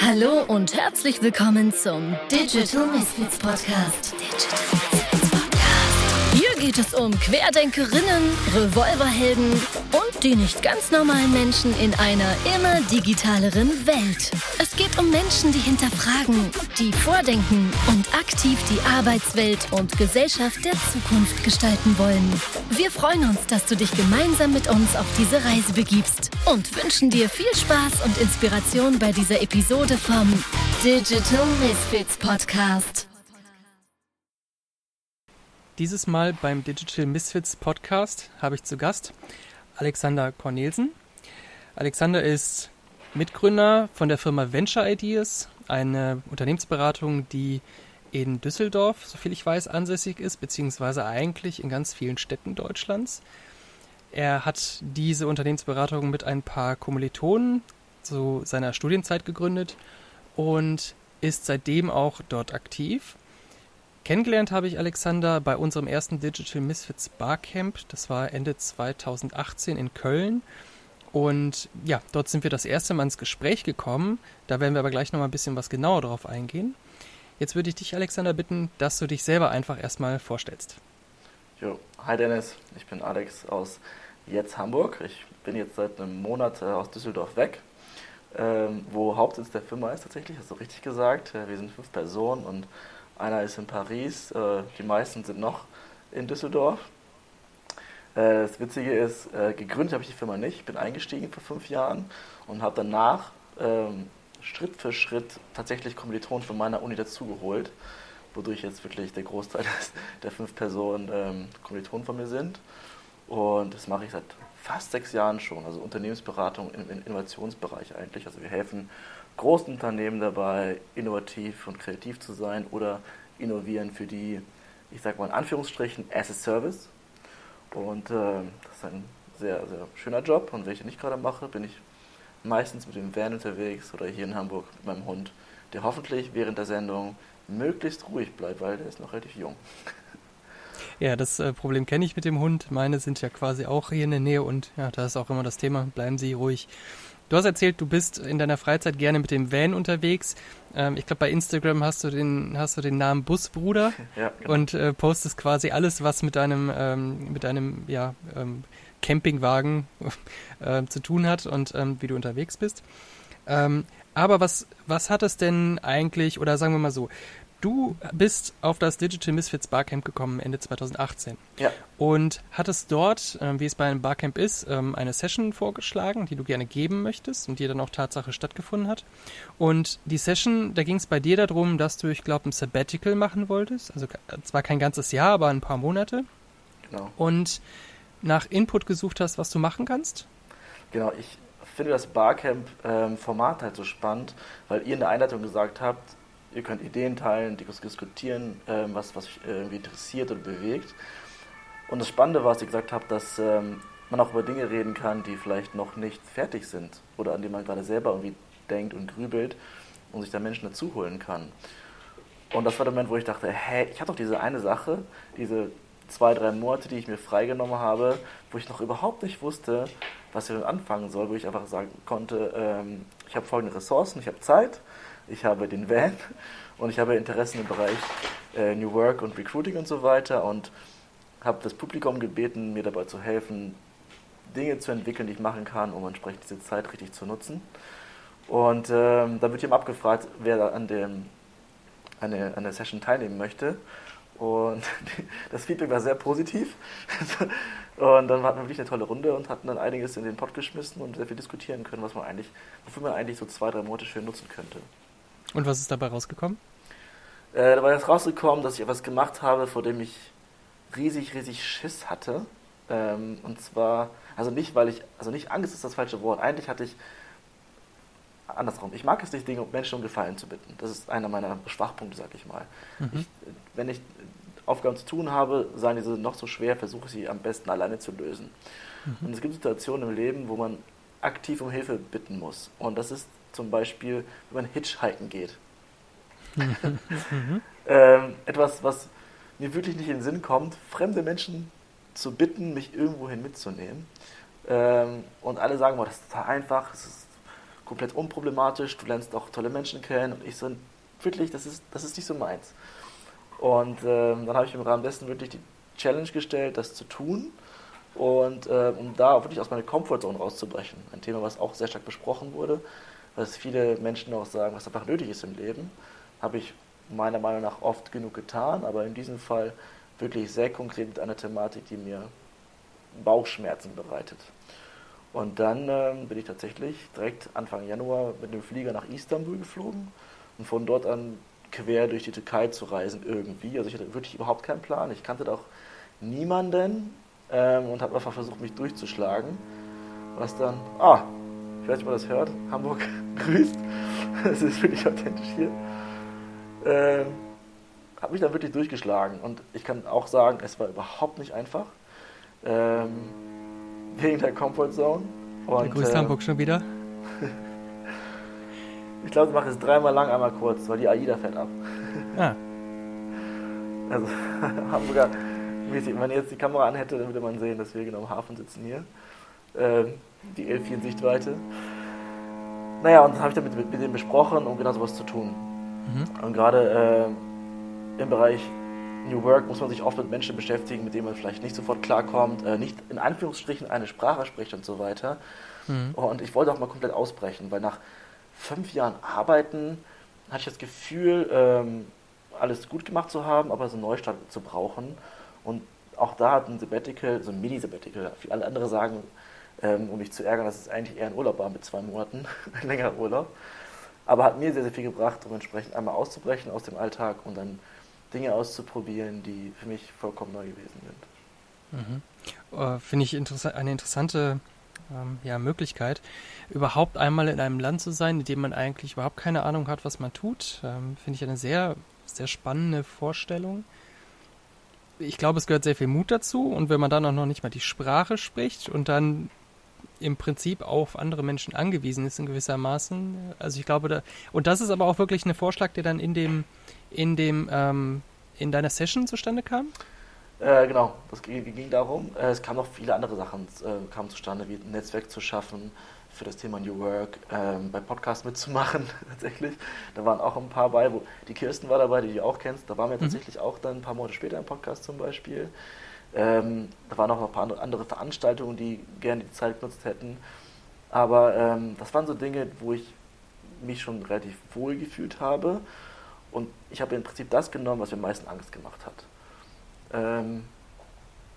Hallo und herzlich willkommen zum Digital Misfits Podcast. Digital Misfits Podcast. Hier geht es um Querdenkerinnen, Revolverhelden die nicht ganz normalen Menschen in einer immer digitaleren Welt. Es geht um Menschen, die hinterfragen, die vordenken und aktiv die Arbeitswelt und Gesellschaft der Zukunft gestalten wollen. Wir freuen uns, dass du dich gemeinsam mit uns auf diese Reise begibst und wünschen dir viel Spaß und Inspiration bei dieser Episode vom Digital Misfits Podcast. Dieses Mal beim Digital Misfits Podcast habe ich zu Gast Alexander Cornelsen. Alexander ist Mitgründer von der Firma Venture Ideas, eine Unternehmensberatung, die in Düsseldorf, soviel ich weiß, ansässig ist, beziehungsweise eigentlich in ganz vielen Städten Deutschlands. Er hat diese Unternehmensberatung mit ein paar Kommilitonen zu seiner Studienzeit gegründet und ist seitdem auch dort aktiv. Kennengelernt habe ich Alexander bei unserem ersten Digital Misfits Barcamp. Das war Ende 2018 in Köln. Und ja, dort sind wir das erste Mal ins Gespräch gekommen. Da werden wir aber gleich nochmal ein bisschen was genauer drauf eingehen. Jetzt würde ich dich, Alexander, bitten, dass du dich selber einfach erstmal vorstellst. Jo, hi Dennis, ich bin Alex aus jetzt Hamburg. Ich bin jetzt seit einem Monat äh, aus Düsseldorf weg, ähm, wo Hauptsitz der Firma ist tatsächlich, hast du richtig gesagt. Äh, wir sind fünf Personen und einer ist in Paris, äh, die meisten sind noch in Düsseldorf. Äh, das Witzige ist, äh, gegründet habe ich die Firma nicht. Ich bin eingestiegen vor fünf Jahren und habe danach ähm, Schritt für Schritt tatsächlich Kommilitonen von meiner Uni dazugeholt, wodurch jetzt wirklich der Großteil der fünf Personen ähm, Kommilitonen von mir sind. Und das mache ich seit fast sechs Jahren schon, also Unternehmensberatung im Innovationsbereich eigentlich. Also wir helfen großen Unternehmen dabei, innovativ und kreativ zu sein oder innovieren für die, ich sage mal in Anführungsstrichen, as a Service. Und äh, das ist ein sehr, sehr schöner Job. Und wenn ich den nicht gerade mache, bin ich meistens mit dem Van unterwegs oder hier in Hamburg mit meinem Hund, der hoffentlich während der Sendung möglichst ruhig bleibt, weil der ist noch relativ jung. Ja, das äh, Problem kenne ich mit dem Hund. Meine sind ja quasi auch hier in der Nähe und ja, da ist auch immer das Thema, bleiben Sie ruhig. Du hast erzählt, du bist in deiner Freizeit gerne mit dem Van unterwegs. Ähm, ich glaube, bei Instagram hast du den, hast du den Namen Busbruder ja, genau. und äh, postest quasi alles, was mit deinem, ähm, mit deinem ja, ähm, Campingwagen äh, zu tun hat und ähm, wie du unterwegs bist. Ähm, aber was, was hat es denn eigentlich, oder sagen wir mal so, du bist auf das Digital Misfits Barcamp gekommen Ende 2018. Ja. Und hattest dort, äh, wie es bei einem Barcamp ist, ähm, eine Session vorgeschlagen, die du gerne geben möchtest und die dann auch Tatsache stattgefunden hat. Und die Session, da ging es bei dir darum, dass du, ich glaube, ein Sabbatical machen wolltest. Also zwar kein ganzes Jahr, aber ein paar Monate. Genau. Und nach Input gesucht hast, was du machen kannst. Genau, ich finde das Barcamp-Format ähm, halt so spannend, weil ihr in der Einleitung gesagt habt, Ihr könnt Ideen teilen, diskutieren, ähm, was, was euch irgendwie interessiert oder bewegt. Und das Spannende war, was ihr gesagt habt, dass ähm, man auch über Dinge reden kann, die vielleicht noch nicht fertig sind oder an die man gerade selber irgendwie denkt und grübelt und sich da Menschen dazu holen kann. Und das war der Moment, wo ich dachte, hey, ich habe doch diese eine Sache, diese zwei, drei Monate, die ich mir freigenommen habe, wo ich noch überhaupt nicht wusste, was ich damit anfangen soll, wo ich einfach sagen konnte, ähm, ich habe folgende Ressourcen, ich habe Zeit, ich habe den Van und ich habe Interessen im Bereich äh, New Work und Recruiting und so weiter und habe das Publikum gebeten, mir dabei zu helfen, Dinge zu entwickeln, die ich machen kann, um entsprechend diese Zeit richtig zu nutzen. Und ähm, da wird ihm abgefragt, wer an, dem, an, der, an der Session teilnehmen möchte. Und das Feedback war sehr positiv. Und dann hatten wir wirklich eine tolle Runde und hatten dann einiges in den Pott geschmissen und sehr viel diskutieren können, was man eigentlich, wofür man eigentlich so zwei, drei Monate schön nutzen könnte. Und was ist dabei rausgekommen? Äh, dabei ist rausgekommen, dass ich etwas gemacht habe, vor dem ich riesig, riesig Schiss hatte. Ähm, und zwar, also nicht, weil ich, also nicht Angst ist das falsche Wort. Eigentlich hatte ich andersrum. Ich mag es nicht, Dinge, Menschen um Gefallen zu bitten. Das ist einer meiner Schwachpunkte, sag ich mal. Mhm. Ich, wenn ich Aufgaben zu tun habe, seien diese noch so schwer, versuche ich sie am besten alleine zu lösen. Mhm. Und es gibt Situationen im Leben, wo man aktiv um Hilfe bitten muss. Und das ist zum Beispiel, wenn man Hitchhiken geht. ähm, etwas, was mir wirklich nicht in den Sinn kommt, fremde Menschen zu bitten, mich irgendwohin mitzunehmen. Ähm, und alle sagen, boah, das ist total einfach, es ist komplett unproblematisch, du lernst auch tolle Menschen kennen und ich so, wirklich, das ist, das ist nicht so meins. Und ähm, dann habe ich im Rahmen dessen wirklich die Challenge gestellt, das zu tun und äh, um da wirklich aus meiner Comfortzone rauszubrechen. Ein Thema, was auch sehr stark besprochen wurde, was viele Menschen auch sagen, was einfach nötig ist im Leben, habe ich meiner Meinung nach oft genug getan, aber in diesem Fall wirklich sehr konkret mit einer Thematik, die mir Bauchschmerzen bereitet. Und dann ähm, bin ich tatsächlich direkt Anfang Januar mit dem Flieger nach Istanbul geflogen und von dort an quer durch die Türkei zu reisen irgendwie. Also ich hatte wirklich überhaupt keinen Plan. Ich kannte da auch niemanden ähm, und habe einfach versucht, mich durchzuschlagen. Was dann, ah, ich weiß nicht, ob man das hört, Hamburg grüßt. Das ist wirklich authentisch hier. Ähm, habe mich dann wirklich durchgeschlagen und ich kann auch sagen, es war überhaupt nicht einfach. Ähm, wegen der Comfort Zone. Und, der grüßt ähm, Hamburg schon wieder. ich glaube, ich mache es dreimal lang, einmal kurz, weil die AIDA fährt ab. Ah. Also Hamburger, wenn man jetzt die Kamera anhätte, dann würde man sehen, dass wir genau im Hafen sitzen hier. Ähm, die L4 in Sichtweite. Naja, und das habe ich dann mit, mit, mit denen besprochen, um genau sowas zu tun. Mhm. Und gerade äh, im Bereich New Work muss man sich oft mit Menschen beschäftigen, mit denen man vielleicht nicht sofort klarkommt, äh, nicht in Anführungsstrichen eine Sprache spricht und so weiter. Mhm. Und ich wollte auch mal komplett ausbrechen, weil nach fünf Jahren Arbeiten hatte ich das Gefühl, ähm, alles gut gemacht zu haben, aber so einen Neustart zu brauchen. Und auch da hat ein Sabbatical, so ein Mini-Sabbatical, alle andere sagen, ähm, um mich zu ärgern, dass es eigentlich eher ein Urlaub war mit zwei Monaten, ein längerer Urlaub. Aber hat mir sehr, sehr viel gebracht, um entsprechend einmal auszubrechen aus dem Alltag und dann Dinge auszuprobieren, die für mich vollkommen neu gewesen sind. Mhm. Uh, Finde ich interessa eine interessante ähm, ja, Möglichkeit, überhaupt einmal in einem Land zu sein, in dem man eigentlich überhaupt keine Ahnung hat, was man tut. Ähm, Finde ich eine sehr, sehr spannende Vorstellung. Ich glaube, es gehört sehr viel Mut dazu und wenn man dann auch noch nicht mal die Sprache spricht und dann im Prinzip auf andere Menschen angewiesen ist in gewissermaßen. Also ich glaube, da, und das ist aber auch wirklich ein Vorschlag, der dann in dem, in dem, ähm, in deiner Session zustande kam? Äh, genau, das ging, ging darum. Äh, es kamen noch viele andere Sachen äh, kamen zustande, wie ein Netzwerk zu schaffen für das Thema New Work, ähm, bei Podcasts mitzumachen tatsächlich. Da waren auch ein paar bei, wo die Kirsten war dabei, die du auch kennst. Da waren wir mhm. tatsächlich auch dann ein paar Monate später im Podcast zum Beispiel. Ähm, da waren auch noch ein paar andere Veranstaltungen, die gerne die Zeit genutzt hätten. Aber ähm, das waren so Dinge, wo ich mich schon relativ wohl gefühlt habe. Und ich habe im Prinzip das genommen, was mir am meisten Angst gemacht hat. Ähm,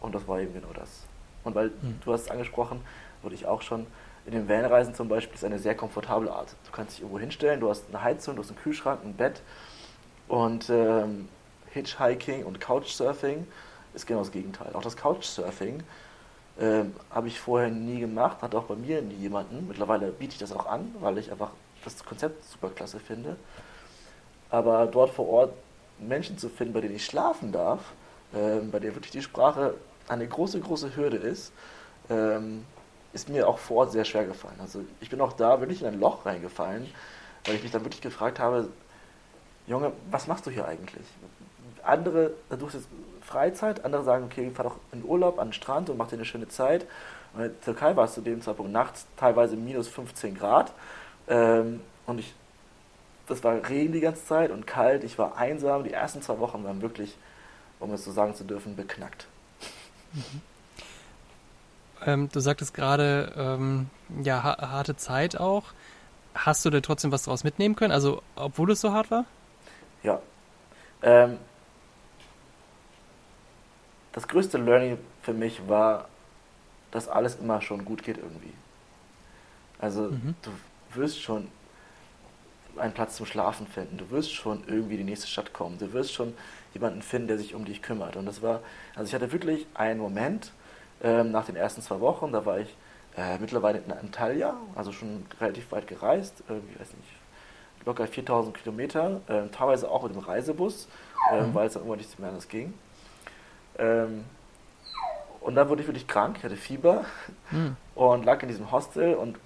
und das war eben genau das. Und weil mhm. du hast es angesprochen, wurde ich auch schon, in den Vanreisen zum Beispiel ist eine sehr komfortable Art. Du kannst dich irgendwo hinstellen, du hast eine Heizung, du hast einen Kühlschrank, ein Bett und ähm, Hitchhiking und Couchsurfing ist genau das Gegenteil. Auch das Couchsurfing ähm, habe ich vorher nie gemacht, hatte auch bei mir nie jemanden. Mittlerweile biete ich das auch an, weil ich einfach das Konzept super klasse finde. Aber dort vor Ort Menschen zu finden, bei denen ich schlafen darf, ähm, bei denen wirklich die Sprache eine große, große Hürde ist, ähm, ist mir auch vor Ort sehr schwer gefallen. Also ich bin auch da wirklich in ein Loch reingefallen, weil ich mich dann wirklich gefragt habe, Junge, was machst du hier eigentlich? Andere, du hast jetzt Freizeit, andere sagen, okay, fahr doch in Urlaub an den Strand und mach dir eine schöne Zeit. Und in der Türkei war es zu dem Zeitpunkt nachts teilweise minus 15 Grad. Ähm, und ich, das war Regen die ganze Zeit und kalt. Ich war einsam. Die ersten zwei Wochen waren wirklich, um es so sagen zu dürfen, beknackt. Mhm. Ähm, du sagtest gerade, ähm, ja, harte Zeit auch. Hast du denn trotzdem was daraus mitnehmen können? Also, obwohl es so hart war? Ja. Ähm, das größte Learning für mich war, dass alles immer schon gut geht irgendwie. Also mhm. du wirst schon einen Platz zum Schlafen finden, du wirst schon irgendwie in die nächste Stadt kommen, du wirst schon jemanden finden, der sich um dich kümmert. Und das war, also ich hatte wirklich einen Moment ähm, nach den ersten zwei Wochen, da war ich äh, mittlerweile in Antalya, also schon relativ weit gereist, ich weiß nicht, locker 4000 Kilometer, äh, teilweise auch mit dem Reisebus, äh, mhm. weil es dann irgendwann nicht mehr anders ging. Ähm, und dann wurde ich wirklich krank, ich hatte Fieber mhm. und lag in diesem Hostel und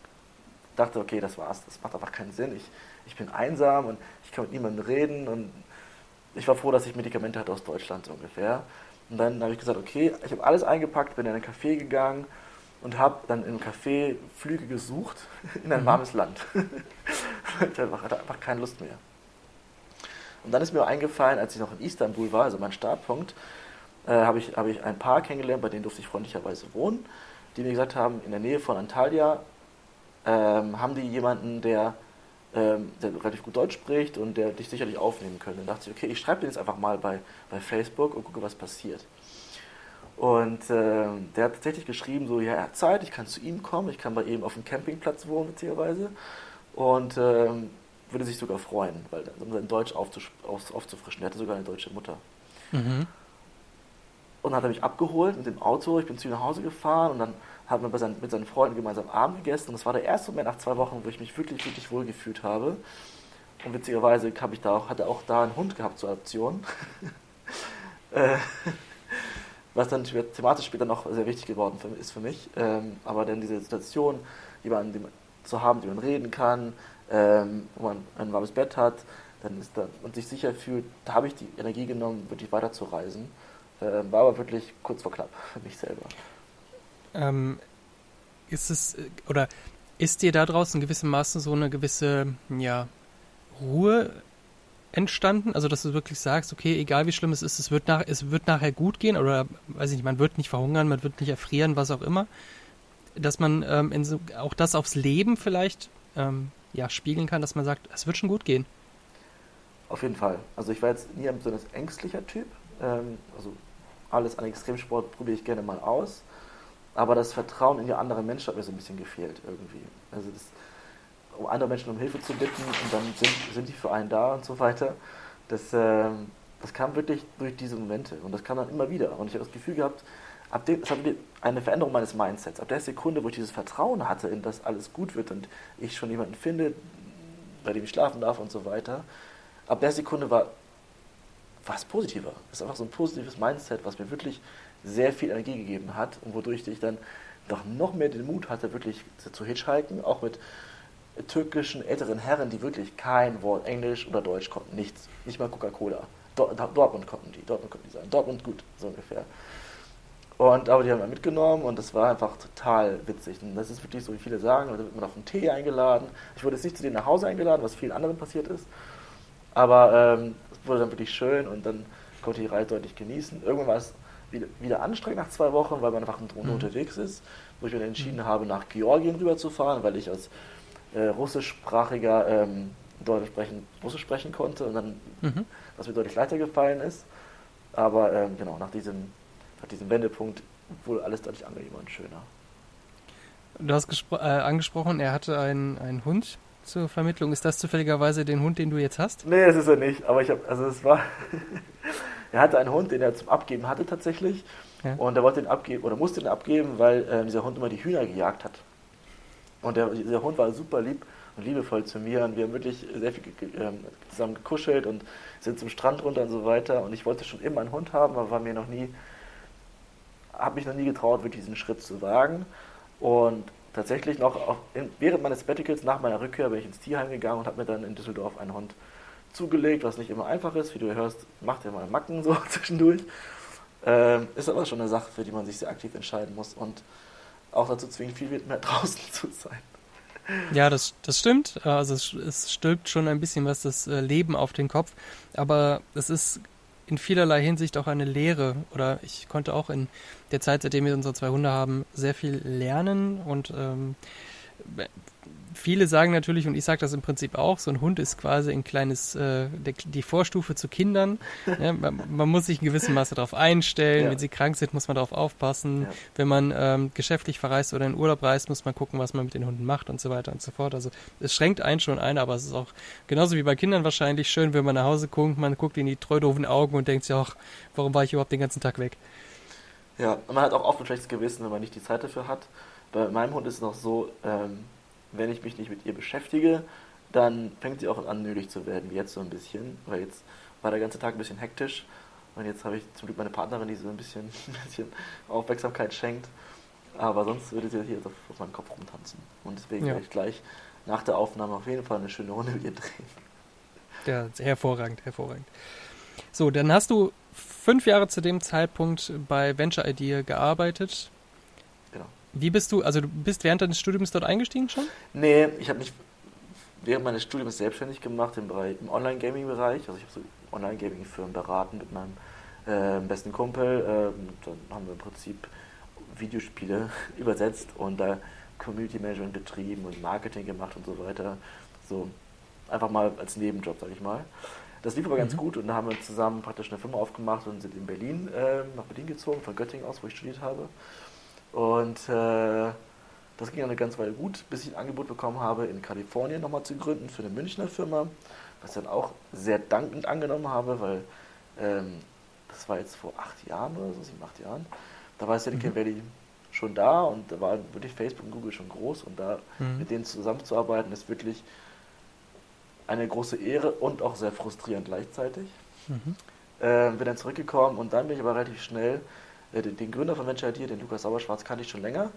dachte, okay, das war's, das macht einfach keinen Sinn. Ich, ich bin einsam und ich kann mit niemandem reden und ich war froh, dass ich Medikamente hatte aus Deutschland so ungefähr. Und dann habe ich gesagt, okay, ich habe alles eingepackt, bin in ein Café gegangen und habe dann im Café Flüge gesucht in ein mhm. warmes Land. ich hatte einfach keine Lust mehr. Und dann ist mir eingefallen, als ich noch in Istanbul war, also mein Startpunkt, äh, habe ich, hab ich ein Paar kennengelernt, bei denen durfte ich freundlicherweise wohnen, die mir gesagt haben, in der Nähe von Antalya ähm, haben die jemanden, der, ähm, der relativ gut Deutsch spricht und der dich sicherlich aufnehmen könnte. Dann dachte ich, okay, ich schreibe den jetzt einfach mal bei, bei Facebook und gucke, was passiert. Und äh, der hat tatsächlich geschrieben, so, ja, er hat Zeit, ich kann zu ihm kommen, ich kann bei ihm auf dem Campingplatz wohnen, beziehungsweise. Und äh, würde sich sogar freuen, weil um sein Deutsch aufzufrischen. Er hatte sogar eine deutsche Mutter. Mhm. Und hat er mich abgeholt mit dem Auto, ich bin zu ihm nach Hause gefahren und dann haben wir seinen, mit seinen Freunden gemeinsam Abend gegessen. Und das war der erste Moment nach zwei Wochen, wo ich mich wirklich, wirklich wohl gefühlt habe. Und witzigerweise ich da auch, hatte auch da einen Hund gehabt zur Adoption. Äh, was dann thematisch später noch sehr wichtig geworden ist für mich. Ähm, aber dann diese Situation, jemanden zu haben, mit dem man reden kann, ähm, wo man ein warmes Bett hat, dann ist da, und sich sicher fühlt, da habe ich die Energie genommen, wirklich weiter zu reisen. Ähm, war aber wirklich kurz vor knapp für mich selber. Ähm, ist es, oder ist dir da draußen in gewissem Maße so eine gewisse, ja, Ruhe entstanden? Also, dass du wirklich sagst, okay, egal wie schlimm es ist, es wird, nach, es wird nachher gut gehen oder, weiß ich nicht, man wird nicht verhungern, man wird nicht erfrieren, was auch immer. Dass man ähm, so, auch das aufs Leben vielleicht ähm, ja, spiegeln kann, dass man sagt, es wird schon gut gehen. Auf jeden Fall. Also ich war jetzt nie ein besonders ängstlicher Typ. Ähm, also alles an Extremsport probiere ich gerne mal aus. Aber das Vertrauen in die anderen Menschen hat mir so ein bisschen gefehlt irgendwie. Also das, um andere Menschen um Hilfe zu bitten und dann sind, sind die für einen da und so weiter. Das, äh, das kam wirklich durch diese Momente und das kam dann immer wieder. Und ich habe das Gefühl gehabt, ab dem, das hat eine Veränderung meines Mindsets. Ab der Sekunde, wo ich dieses Vertrauen hatte, in dass alles gut wird und ich schon jemanden finde, bei dem ich schlafen darf und so weiter, ab der Sekunde war was positiver. Das ist einfach so ein positives Mindset, was mir wirklich sehr viel Energie gegeben hat und wodurch ich dann doch noch mehr den Mut hatte, wirklich zu hitchhiken, auch mit türkischen älteren Herren, die wirklich kein Wort Englisch oder Deutsch konnten, nichts, nicht mal Coca-Cola. Dortmund konnten die, Dortmund konnten die sein, Dortmund gut, so ungefähr. Und aber die haben wir mitgenommen und das war einfach total witzig. Und das ist wirklich so, wie viele sagen, da wird man auf einen Tee eingeladen. Ich wurde jetzt nicht zu denen nach Hause eingeladen, was vielen anderen passiert ist. Aber ähm, es wurde dann wirklich schön und dann konnte ich die Reise deutlich genießen. Irgendwann war es wieder, wieder anstrengend nach zwei Wochen, weil man einfach mhm. unterwegs ist, wo ich mir entschieden habe, nach Georgien rüberzufahren, weil ich als äh, russischsprachiger ähm, Deutsch sprechen, Russisch sprechen konnte und dann, mhm. was mir deutlich leichter gefallen ist. Aber ähm, genau, nach diesem, nach diesem Wendepunkt wurde alles deutlich angenehmer und schöner. Du hast äh, angesprochen, er hatte einen, einen Hund zur Vermittlung. Ist das zufälligerweise den Hund, den du jetzt hast? Nee, das ist er nicht. Aber ich habe, also es war, er hatte einen Hund, den er zum Abgeben hatte tatsächlich. Ja. Und er wollte den abgeben oder musste den abgeben, weil äh, dieser Hund immer die Hühner gejagt hat. Und der, dieser Hund war super lieb und liebevoll zu mir und wir haben wirklich sehr viel ähm, zusammen gekuschelt und sind zum Strand runter und so weiter. Und ich wollte schon immer einen Hund haben, aber war mir noch nie, habe mich noch nie getraut, wirklich diesen Schritt zu wagen. Und tatsächlich noch während meines Sabbaticals, nach meiner Rückkehr, bin ich ins Tierheim gegangen und habe mir dann in Düsseldorf einen Hund zugelegt, was nicht immer einfach ist. Wie du hörst, macht er mal Macken so zwischendurch. Ähm, ist aber schon eine Sache, für die man sich sehr aktiv entscheiden muss. Und auch dazu zwingen, viel mehr draußen zu sein. Ja, das, das stimmt. Also es, es stülpt schon ein bisschen was das äh, Leben auf den Kopf. Aber es ist in vielerlei Hinsicht auch eine Lehre. Oder ich konnte auch in der Zeit, seitdem wir unsere zwei Hunde haben, sehr viel lernen und ähm, viele sagen natürlich, und ich sage das im Prinzip auch, so ein Hund ist quasi ein kleines, äh, die Vorstufe zu Kindern. Ja, man, man, muss sich in gewissem Maße darauf einstellen. Ja. Wenn sie krank sind, muss man darauf aufpassen. Ja. Wenn man ähm, geschäftlich verreist oder in Urlaub reist, muss man gucken, was man mit den Hunden macht und so weiter und so fort. Also es schränkt einen schon ein, aber es ist auch genauso wie bei Kindern wahrscheinlich schön, wenn man nach Hause guckt, man guckt in die treudoven Augen und denkt sich auch, warum war ich überhaupt den ganzen Tag weg? Ja, und man hat auch oft ein schlechtes Gewissen, wenn man nicht die Zeit dafür hat. Bei meinem Hund ist es noch so, ähm, wenn ich mich nicht mit ihr beschäftige, dann fängt sie auch an, nötig zu werden, wie jetzt so ein bisschen, weil jetzt war der ganze Tag ein bisschen hektisch und jetzt habe ich zum Glück meine Partnerin, die so ein bisschen, ein bisschen Aufmerksamkeit schenkt, aber sonst würde sie hier auf, meinem Kopf rumtanzen und deswegen ja. werde ich gleich nach der Aufnahme auf jeden Fall eine schöne Runde mit ihr drehen. Ja, hervorragend, hervorragend. So, dann hast du fünf Jahre zu dem Zeitpunkt bei Venture Idea gearbeitet. Wie bist du, also du bist während deines Studiums dort eingestiegen schon? Nee, ich habe mich während meines Studiums selbstständig gemacht im, im Online-Gaming-Bereich. Also ich habe so Online-Gaming-Firmen beraten mit meinem äh, besten Kumpel. Äh, dann haben wir im Prinzip Videospiele übersetzt und da Community Management betrieben und Marketing gemacht und so weiter. So einfach mal als Nebenjob, sage ich mal. Das lief aber ganz mhm. gut und da haben wir zusammen praktisch eine Firma aufgemacht und sind in Berlin, äh, nach Berlin gezogen, von Göttingen aus, wo ich studiert habe. Und äh, das ging eine ganze Weile gut, bis ich ein Angebot bekommen habe, in Kalifornien nochmal zu gründen für eine Münchner Firma, was ich dann auch sehr dankend angenommen habe, weil ähm, das war jetzt vor acht Jahren oder so, sieben, acht Jahren. Da war Silicon mhm. Valley schon da und da war wirklich Facebook und Google schon groß und da mhm. mit denen zusammenzuarbeiten ist wirklich eine große Ehre und auch sehr frustrierend gleichzeitig. Mhm. Äh, bin dann zurückgekommen und dann bin ich aber relativ schnell, äh, den, den, Gründer von Venture ID, den Lukas Sauerschwarz, kannte ich schon länger.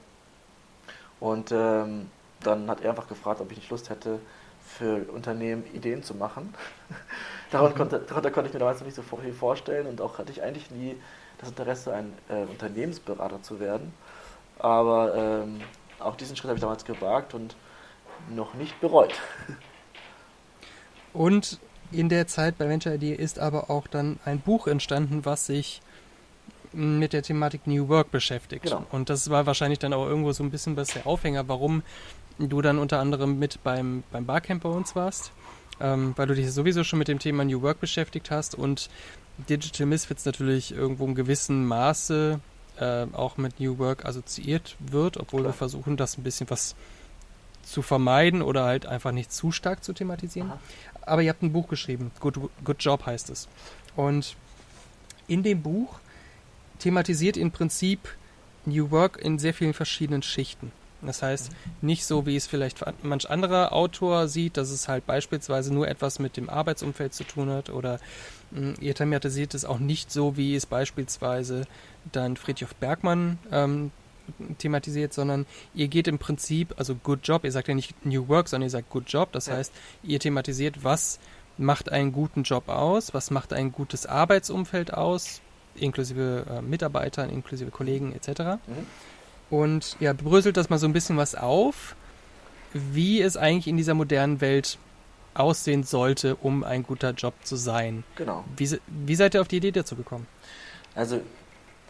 Und ähm, dann hat er einfach gefragt, ob ich nicht Lust hätte, für Unternehmen Ideen zu machen. darunter, mhm. konnte, darunter konnte ich mir damals noch nicht so viel vorstellen und auch hatte ich eigentlich nie das Interesse, ein äh, Unternehmensberater zu werden. Aber ähm, auch diesen Schritt habe ich damals gewagt und noch nicht bereut. Und in der Zeit bei Venture ID ist aber auch dann ein Buch entstanden, was sich mit der Thematik New Work beschäftigt. Genau. Und das war wahrscheinlich dann auch irgendwo so ein bisschen was der Aufhänger, warum du dann unter anderem mit beim, beim Barcamp bei uns warst, ähm, weil du dich sowieso schon mit dem Thema New Work beschäftigt hast und Digital Misfits natürlich irgendwo in gewissem Maße äh, auch mit New Work assoziiert wird, obwohl Klar. wir versuchen, das ein bisschen was zu vermeiden oder halt einfach nicht zu stark zu thematisieren. Aha aber ihr habt ein Buch geschrieben. Good, Good Job heißt es. Und in dem Buch thematisiert im Prinzip New Work in sehr vielen verschiedenen Schichten. Das heißt, nicht so, wie es vielleicht manch anderer Autor sieht, dass es halt beispielsweise nur etwas mit dem Arbeitsumfeld zu tun hat oder hm, ihr thematisiert es auch nicht so, wie es beispielsweise dann Friedhof Bergmann ähm, thematisiert, sondern ihr geht im Prinzip, also Good Job, ihr sagt ja nicht New Work, sondern ihr sagt Good Job. Das ja. heißt, ihr thematisiert, was macht einen guten Job aus, was macht ein gutes Arbeitsumfeld aus, inklusive äh, Mitarbeitern, inklusive Kollegen etc. Mhm. Und ja, bröselt das mal so ein bisschen was auf, wie es eigentlich in dieser modernen Welt aussehen sollte, um ein guter Job zu sein. Genau. Wie, wie seid ihr auf die Idee dazu gekommen? Also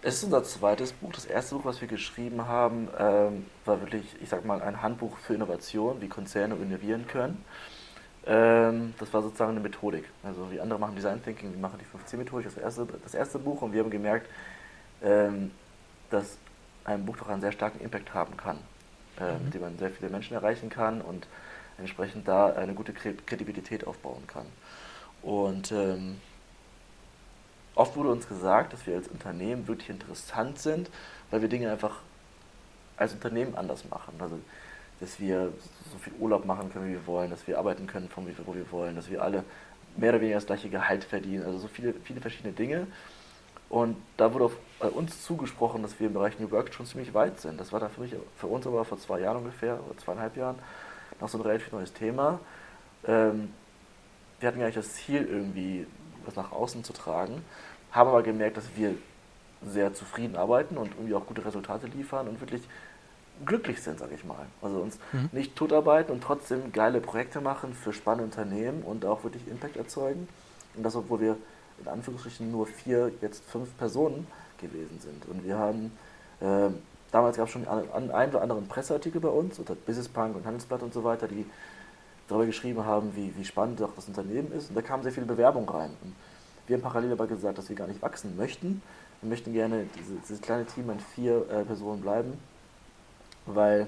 es ist unser zweites Buch. Das erste Buch, was wir geschrieben haben, ähm, war wirklich, ich sag mal, ein Handbuch für Innovation, wie Konzerne innovieren können. Ähm, das war sozusagen eine Methodik. Also wie andere machen Design Thinking, die machen die 15-Methodik, das erste, das erste Buch. Und wir haben gemerkt, ähm, dass ein Buch doch einen sehr starken Impact haben kann, äh, mhm. mit dem man sehr viele Menschen erreichen kann und entsprechend da eine gute Kredibilität aufbauen kann. Und ähm, Oft wurde uns gesagt, dass wir als Unternehmen wirklich interessant sind, weil wir Dinge einfach als Unternehmen anders machen. Also, dass wir so viel Urlaub machen können, wie wir wollen, dass wir arbeiten können, von wo wir wollen, dass wir alle mehr oder weniger das gleiche Gehalt verdienen. Also so viele, viele verschiedene Dinge. Und da wurde auf, bei uns zugesprochen, dass wir im Bereich New Work schon ziemlich weit sind. Das war dann für, mich, für uns aber vor zwei Jahren ungefähr, oder zweieinhalb Jahren, noch so ein relativ neues Thema. Ähm, wir hatten gar nicht das Ziel, irgendwie was nach außen zu tragen, haben aber gemerkt, dass wir sehr zufrieden arbeiten und irgendwie auch gute Resultate liefern und wirklich glücklich sind, sage ich mal. Also uns mhm. nicht totarbeiten und trotzdem geile Projekte machen für spannende Unternehmen und auch wirklich Impact erzeugen. Und das, obwohl wir in Anführungsstrichen nur vier, jetzt fünf Personen gewesen sind. Und wir haben, äh, damals gab es schon einen, einen oder anderen Presseartikel bei uns, unter Business Punk und Handelsblatt und so weiter, die darüber geschrieben haben, wie, wie spannend auch das Unternehmen ist. Und da kamen sehr viele Bewerbungen rein. Und wir haben parallel aber gesagt, dass wir gar nicht wachsen möchten. Wir möchten gerne diese, dieses kleine Team an vier äh, Personen bleiben, weil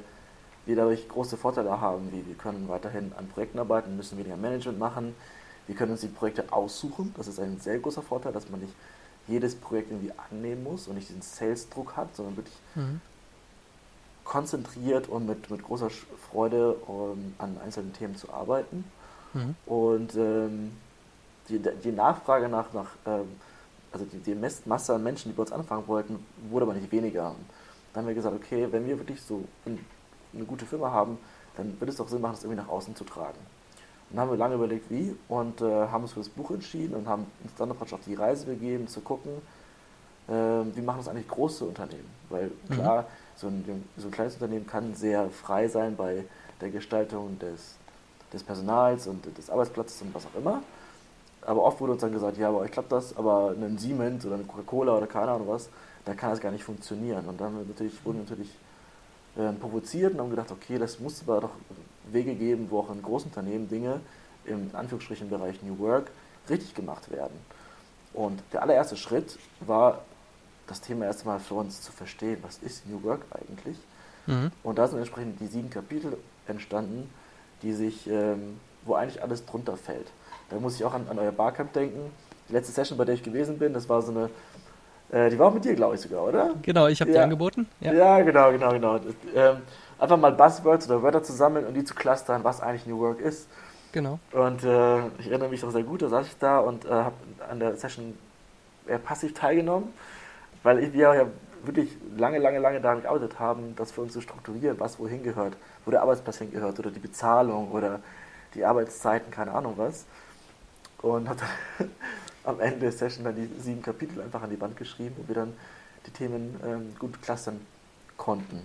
wir dadurch große Vorteile haben, wie wir können weiterhin an Projekten arbeiten, müssen weniger Management machen, wir können uns die Projekte aussuchen. Das ist ein sehr großer Vorteil, dass man nicht jedes Projekt irgendwie annehmen muss und nicht diesen Sales-Druck hat, sondern wirklich mhm. konzentriert und mit, mit großer Freude um, an einzelnen Themen zu arbeiten. Mhm. Und ähm, die, die Nachfrage nach, nach ähm, also die, die Masse an Menschen, die bei uns anfangen wollten, wurde aber nicht weniger. Dann haben wir gesagt, okay, wenn wir wirklich so eine gute Firma haben, dann wird es doch Sinn machen, das irgendwie nach außen zu tragen. Und dann haben wir lange überlegt, wie, und äh, haben uns für das Buch entschieden und haben uns dann noch auf die Reise begeben, zu gucken, äh, wie machen das eigentlich große Unternehmen. Weil mhm. klar, so ein, so ein kleines Unternehmen kann sehr frei sein bei der Gestaltung des, des Personals und des Arbeitsplatzes und was auch immer. Aber oft wurde uns dann gesagt, ja, aber euch klappt das, aber ein Siemens oder eine Coca-Cola oder keine Ahnung was, da kann das gar nicht funktionieren. Und dann natürlich, wurden natürlich äh, provoziert und haben gedacht, okay, das muss aber doch Wege geben, wo auch in großen Unternehmen Dinge im Anführungsstrichen Bereich New Work richtig gemacht werden. Und der allererste Schritt war, das Thema erstmal für uns zu verstehen, was ist New Work eigentlich? Mhm. Und da sind entsprechend die sieben Kapitel entstanden, die sich, ähm, wo eigentlich alles drunter fällt. Da muss ich auch an, an euer Barcamp denken. Die letzte Session, bei der ich gewesen bin, das war so eine, äh, die war auch mit dir, glaube ich sogar, oder? Genau, ich habe ja. die angeboten. Ja. ja, genau, genau, genau. Ähm, einfach mal Buzzwords oder Wörter zu sammeln und die zu clustern, was eigentlich New Work ist. Genau. Und äh, ich erinnere mich noch sehr gut, da saß ich da und äh, habe an der Session eher passiv teilgenommen, weil wir ja wirklich lange, lange, lange daran gearbeitet haben, das für uns zu strukturieren, was wohin gehört, wo der Arbeitsplatz hingehört oder die Bezahlung oder die Arbeitszeiten, keine Ahnung was. Und habe dann am Ende der Session dann die sieben Kapitel einfach an die Wand geschrieben, wo wir dann die Themen ähm, gut clustern konnten.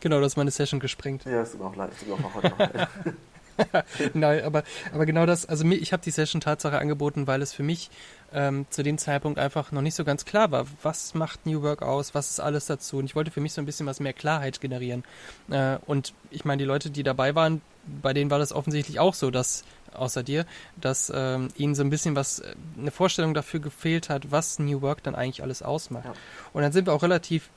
Genau, das ist meine Session gesprengt. Ja, es tut mir auch leid, es tut mir auch heute noch leid. Nein, aber, aber genau das, also ich habe die Session Tatsache angeboten, weil es für mich ähm, zu dem Zeitpunkt einfach noch nicht so ganz klar war, was macht New Work aus, was ist alles dazu. Und ich wollte für mich so ein bisschen was mehr Klarheit generieren. Äh, und ich meine, die Leute, die dabei waren, bei denen war das offensichtlich auch so, dass, außer dir, dass ähm, ihnen so ein bisschen was, äh, eine Vorstellung dafür gefehlt hat, was New Work dann eigentlich alles ausmacht. Ja. Und dann sind wir auch relativ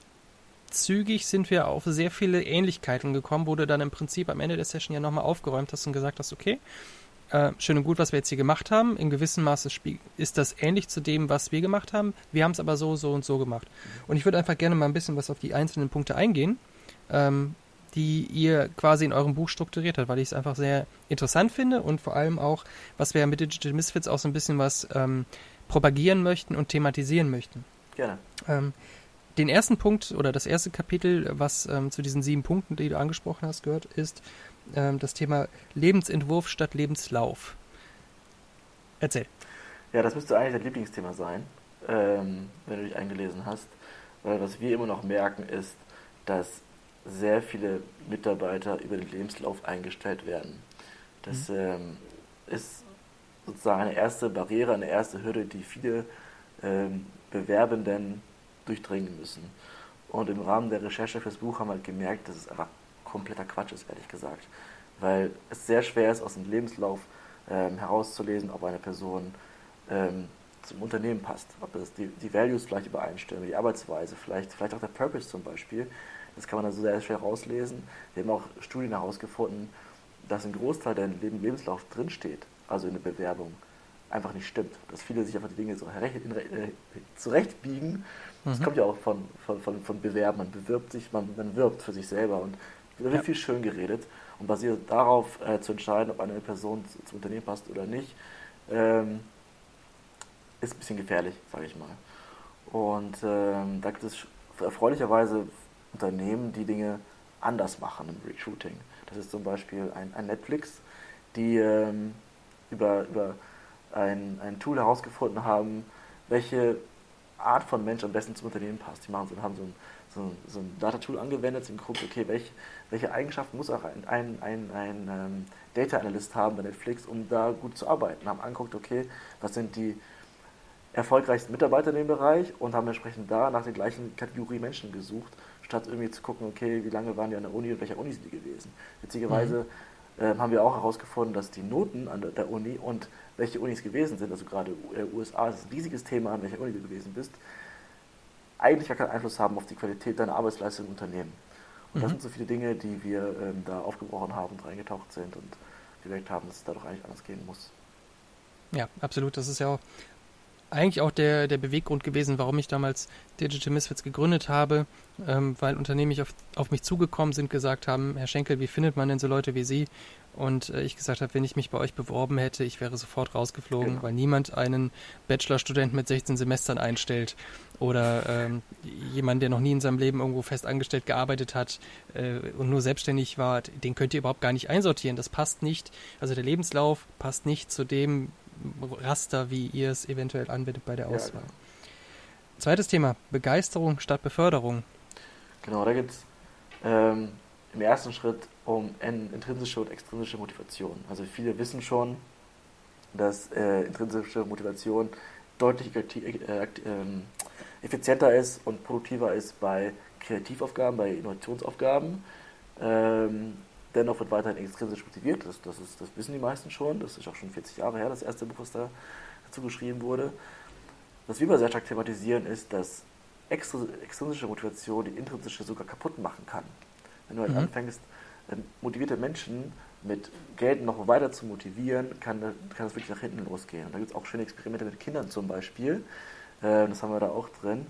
zügig sind wir auf sehr viele Ähnlichkeiten gekommen, wo du dann im Prinzip am Ende der Session ja nochmal aufgeräumt hast und gesagt hast, okay, äh, schön und gut, was wir jetzt hier gemacht haben. In gewissem Maße ist das ähnlich zu dem, was wir gemacht haben. Wir haben es aber so, so und so gemacht. Und ich würde einfach gerne mal ein bisschen was auf die einzelnen Punkte eingehen, ähm, die ihr quasi in eurem Buch strukturiert habt, weil ich es einfach sehr interessant finde und vor allem auch, was wir mit Digital Misfits auch so ein bisschen was ähm, propagieren möchten und thematisieren möchten. Gerne. Ähm, den ersten Punkt oder das erste Kapitel, was ähm, zu diesen sieben Punkten, die du angesprochen hast, gehört, ist ähm, das Thema Lebensentwurf statt Lebenslauf. Erzähl. Ja, das müsste eigentlich dein Lieblingsthema sein, ähm, wenn du dich eingelesen hast. Weil was wir immer noch merken, ist, dass sehr viele Mitarbeiter über den Lebenslauf eingestellt werden. Das mhm. ähm, ist sozusagen eine erste Barriere, eine erste Hürde, die viele ähm, Bewerbenden durchdringen müssen. Und im Rahmen der Recherche fürs Buch haben wir halt gemerkt, dass es einfach kompletter Quatsch ist, ehrlich gesagt. Weil es sehr schwer ist, aus dem Lebenslauf ähm, herauszulesen, ob eine Person ähm, zum Unternehmen passt, ob das die, die Values vielleicht übereinstimmen, die Arbeitsweise, vielleicht, vielleicht auch der Purpose zum Beispiel. Das kann man also sehr schwer rauslesen. Wir haben auch Studien herausgefunden, dass ein Großteil der Lebenslauf drinsteht, also in der Bewerbung, einfach nicht stimmt. Dass viele sich einfach die Dinge so äh, zurechtbiegen das mhm. kommt ja auch von, von, von, von Bewerben. Man bewirbt sich, man, man wirbt für sich selber und da wird ja. viel schön geredet. Und basiert darauf äh, zu entscheiden, ob eine Person zum Unternehmen passt oder nicht, ähm, ist ein bisschen gefährlich, sage ich mal. Und ähm, da gibt es erfreulicherweise Unternehmen, die Dinge anders machen im Recruiting. Das ist zum Beispiel ein, ein Netflix, die ähm, über, über ein, ein Tool herausgefunden haben, welche Art von Mensch am besten zum Unternehmen passt. Die machen so, haben so ein, so, so ein Data-Tool angewendet, sind geguckt, okay, welch, welche Eigenschaften muss auch ein, ein, ein, ein ähm, Data Analyst haben bei Netflix, um da gut zu arbeiten. Haben angeguckt, okay, was sind die erfolgreichsten Mitarbeiter in dem Bereich und haben entsprechend da nach der gleichen Kategorie Menschen gesucht, statt irgendwie zu gucken, okay, wie lange waren die an der Uni und welcher Uni sind die gewesen. Witzigerweise mhm. äh, haben wir auch herausgefunden, dass die Noten an der, der Uni und welche Unis gewesen sind, also gerade USA ist ein riesiges Thema, an welcher Uni du gewesen bist, eigentlich gar keinen Einfluss haben auf die Qualität deiner Arbeitsleistung im Unternehmen. Und mhm. das sind so viele Dinge, die wir ähm, da aufgebrochen haben und reingetaucht sind und gemerkt haben, dass es da doch eigentlich anders gehen muss. Ja, absolut. Das ist ja auch eigentlich auch der, der Beweggrund gewesen, warum ich damals Digital Misfits gegründet habe, ähm, weil Unternehmen auf, auf mich zugekommen sind, gesagt haben, Herr Schenkel, wie findet man denn so Leute wie Sie? Und äh, ich gesagt habe, wenn ich mich bei euch beworben hätte, ich wäre sofort rausgeflogen, genau. weil niemand einen Bachelorstudent mit 16 Semestern einstellt oder ähm, jemand, der noch nie in seinem Leben irgendwo fest angestellt gearbeitet hat äh, und nur selbstständig war, den könnt ihr überhaupt gar nicht einsortieren. Das passt nicht. Also der Lebenslauf passt nicht zu dem Raster, wie ihr es eventuell anwendet bei der Auswahl. Ja, genau. Zweites Thema, Begeisterung statt Beförderung. Genau, da gibt es ähm, im ersten Schritt um intrinsische und extrinsische Motivation. Also viele wissen schon, dass äh, intrinsische Motivation deutlich äh, ähm, effizienter ist und produktiver ist bei Kreativaufgaben, bei Innovationsaufgaben. Ähm, dennoch wird weiterhin extrinsisch motiviert, das, das, ist, das wissen die meisten schon, das ist auch schon 40 Jahre her, das erste Buch, was da dazu geschrieben wurde. Was wir aber sehr stark thematisieren, ist, dass extrinsische Motivation die intrinsische sogar kaputt machen kann. Wenn du halt mhm. anfängst, ähm, motivierte Menschen mit Geld noch weiter zu motivieren, kann, kann das wirklich nach hinten losgehen. Und da gibt es auch schöne Experimente mit Kindern zum Beispiel, äh, das haben wir da auch drin,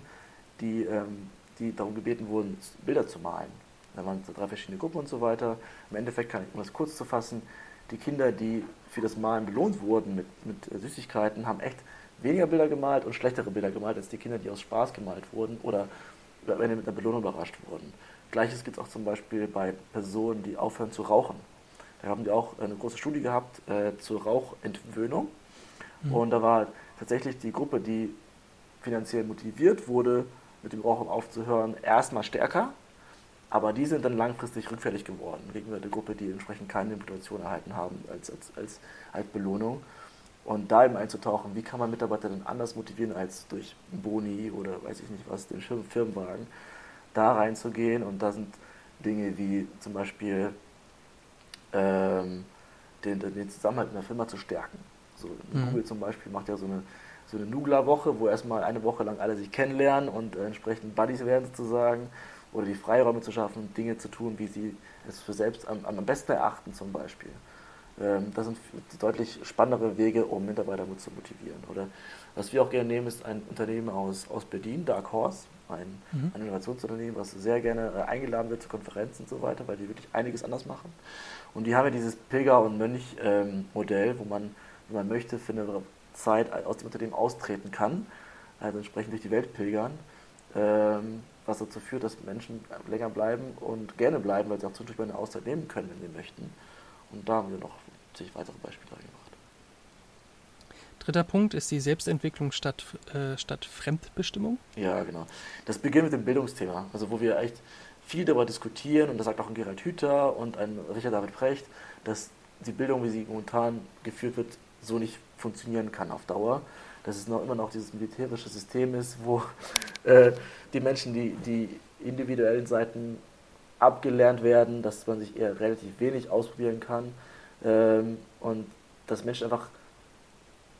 die, ähm, die darum gebeten wurden, Bilder zu malen. Da waren so drei verschiedene Gruppen und so weiter. Im Endeffekt kann ich, um das kurz zu fassen, die Kinder, die für das Malen belohnt wurden mit, mit Süßigkeiten, haben echt weniger Bilder gemalt und schlechtere Bilder gemalt als die Kinder, die aus Spaß gemalt wurden oder wenn die mit einer Belohnung überrascht wurden. Gleiches gibt es auch zum Beispiel bei Personen, die aufhören zu rauchen. Da haben die auch eine große Studie gehabt äh, zur Rauchentwöhnung. Mhm. Und da war tatsächlich die Gruppe, die finanziell motiviert wurde, mit dem Rauchen aufzuhören, erstmal stärker. Aber die sind dann langfristig rückfällig geworden gegenüber der Gruppe, die entsprechend keine Motivation erhalten haben als, als, als, als Belohnung. Und da eben einzutauchen, wie kann man Mitarbeiter denn anders motivieren als durch Boni oder weiß ich nicht was, den Firmenwagen, da reinzugehen. Und da sind Dinge wie zum Beispiel ähm, den, den Zusammenhalt in der Firma zu stärken. So, mhm. Google zum Beispiel macht ja so eine, so eine Nugler-Woche, wo erstmal eine Woche lang alle sich kennenlernen und äh, entsprechend Buddies werden sozusagen. Oder die Freiräume zu schaffen, Dinge zu tun, wie sie es für selbst am, am besten erachten zum Beispiel. Ähm, das sind deutlich spannendere Wege, um Mitarbeiter zu motivieren. Oder was wir auch gerne nehmen, ist ein Unternehmen aus, aus Berlin, Dark Horse, ein, mhm. ein Innovationsunternehmen, was sehr gerne äh, eingeladen wird zu Konferenzen und so weiter, weil die wirklich einiges anders machen. Und die haben ja dieses Pilger- und Mönch-Modell, ähm, wo man, wenn man möchte, für eine Zeit aus dem Unternehmen austreten kann, also entsprechend durch die Welt pilgern, ähm, was dazu führt, dass Menschen länger bleiben und gerne bleiben, weil sie auch zwischendurch eine Auszeit nehmen können, wenn sie möchten. Und da haben wir noch zig weitere Beispiele reingebracht. Dritter Punkt ist die Selbstentwicklung statt, äh, statt Fremdbestimmung. Ja, genau. Das beginnt mit dem Bildungsthema, also wo wir echt viel darüber diskutieren, und das sagt auch ein Gerald Hüther und ein Richard David Precht, dass die Bildung, wie sie momentan geführt wird, so nicht funktionieren kann auf Dauer. Dass es noch immer noch dieses militärische System ist, wo äh, die Menschen die, die individuellen Seiten abgelernt werden, dass man sich eher relativ wenig ausprobieren kann ähm, und dass Menschen einfach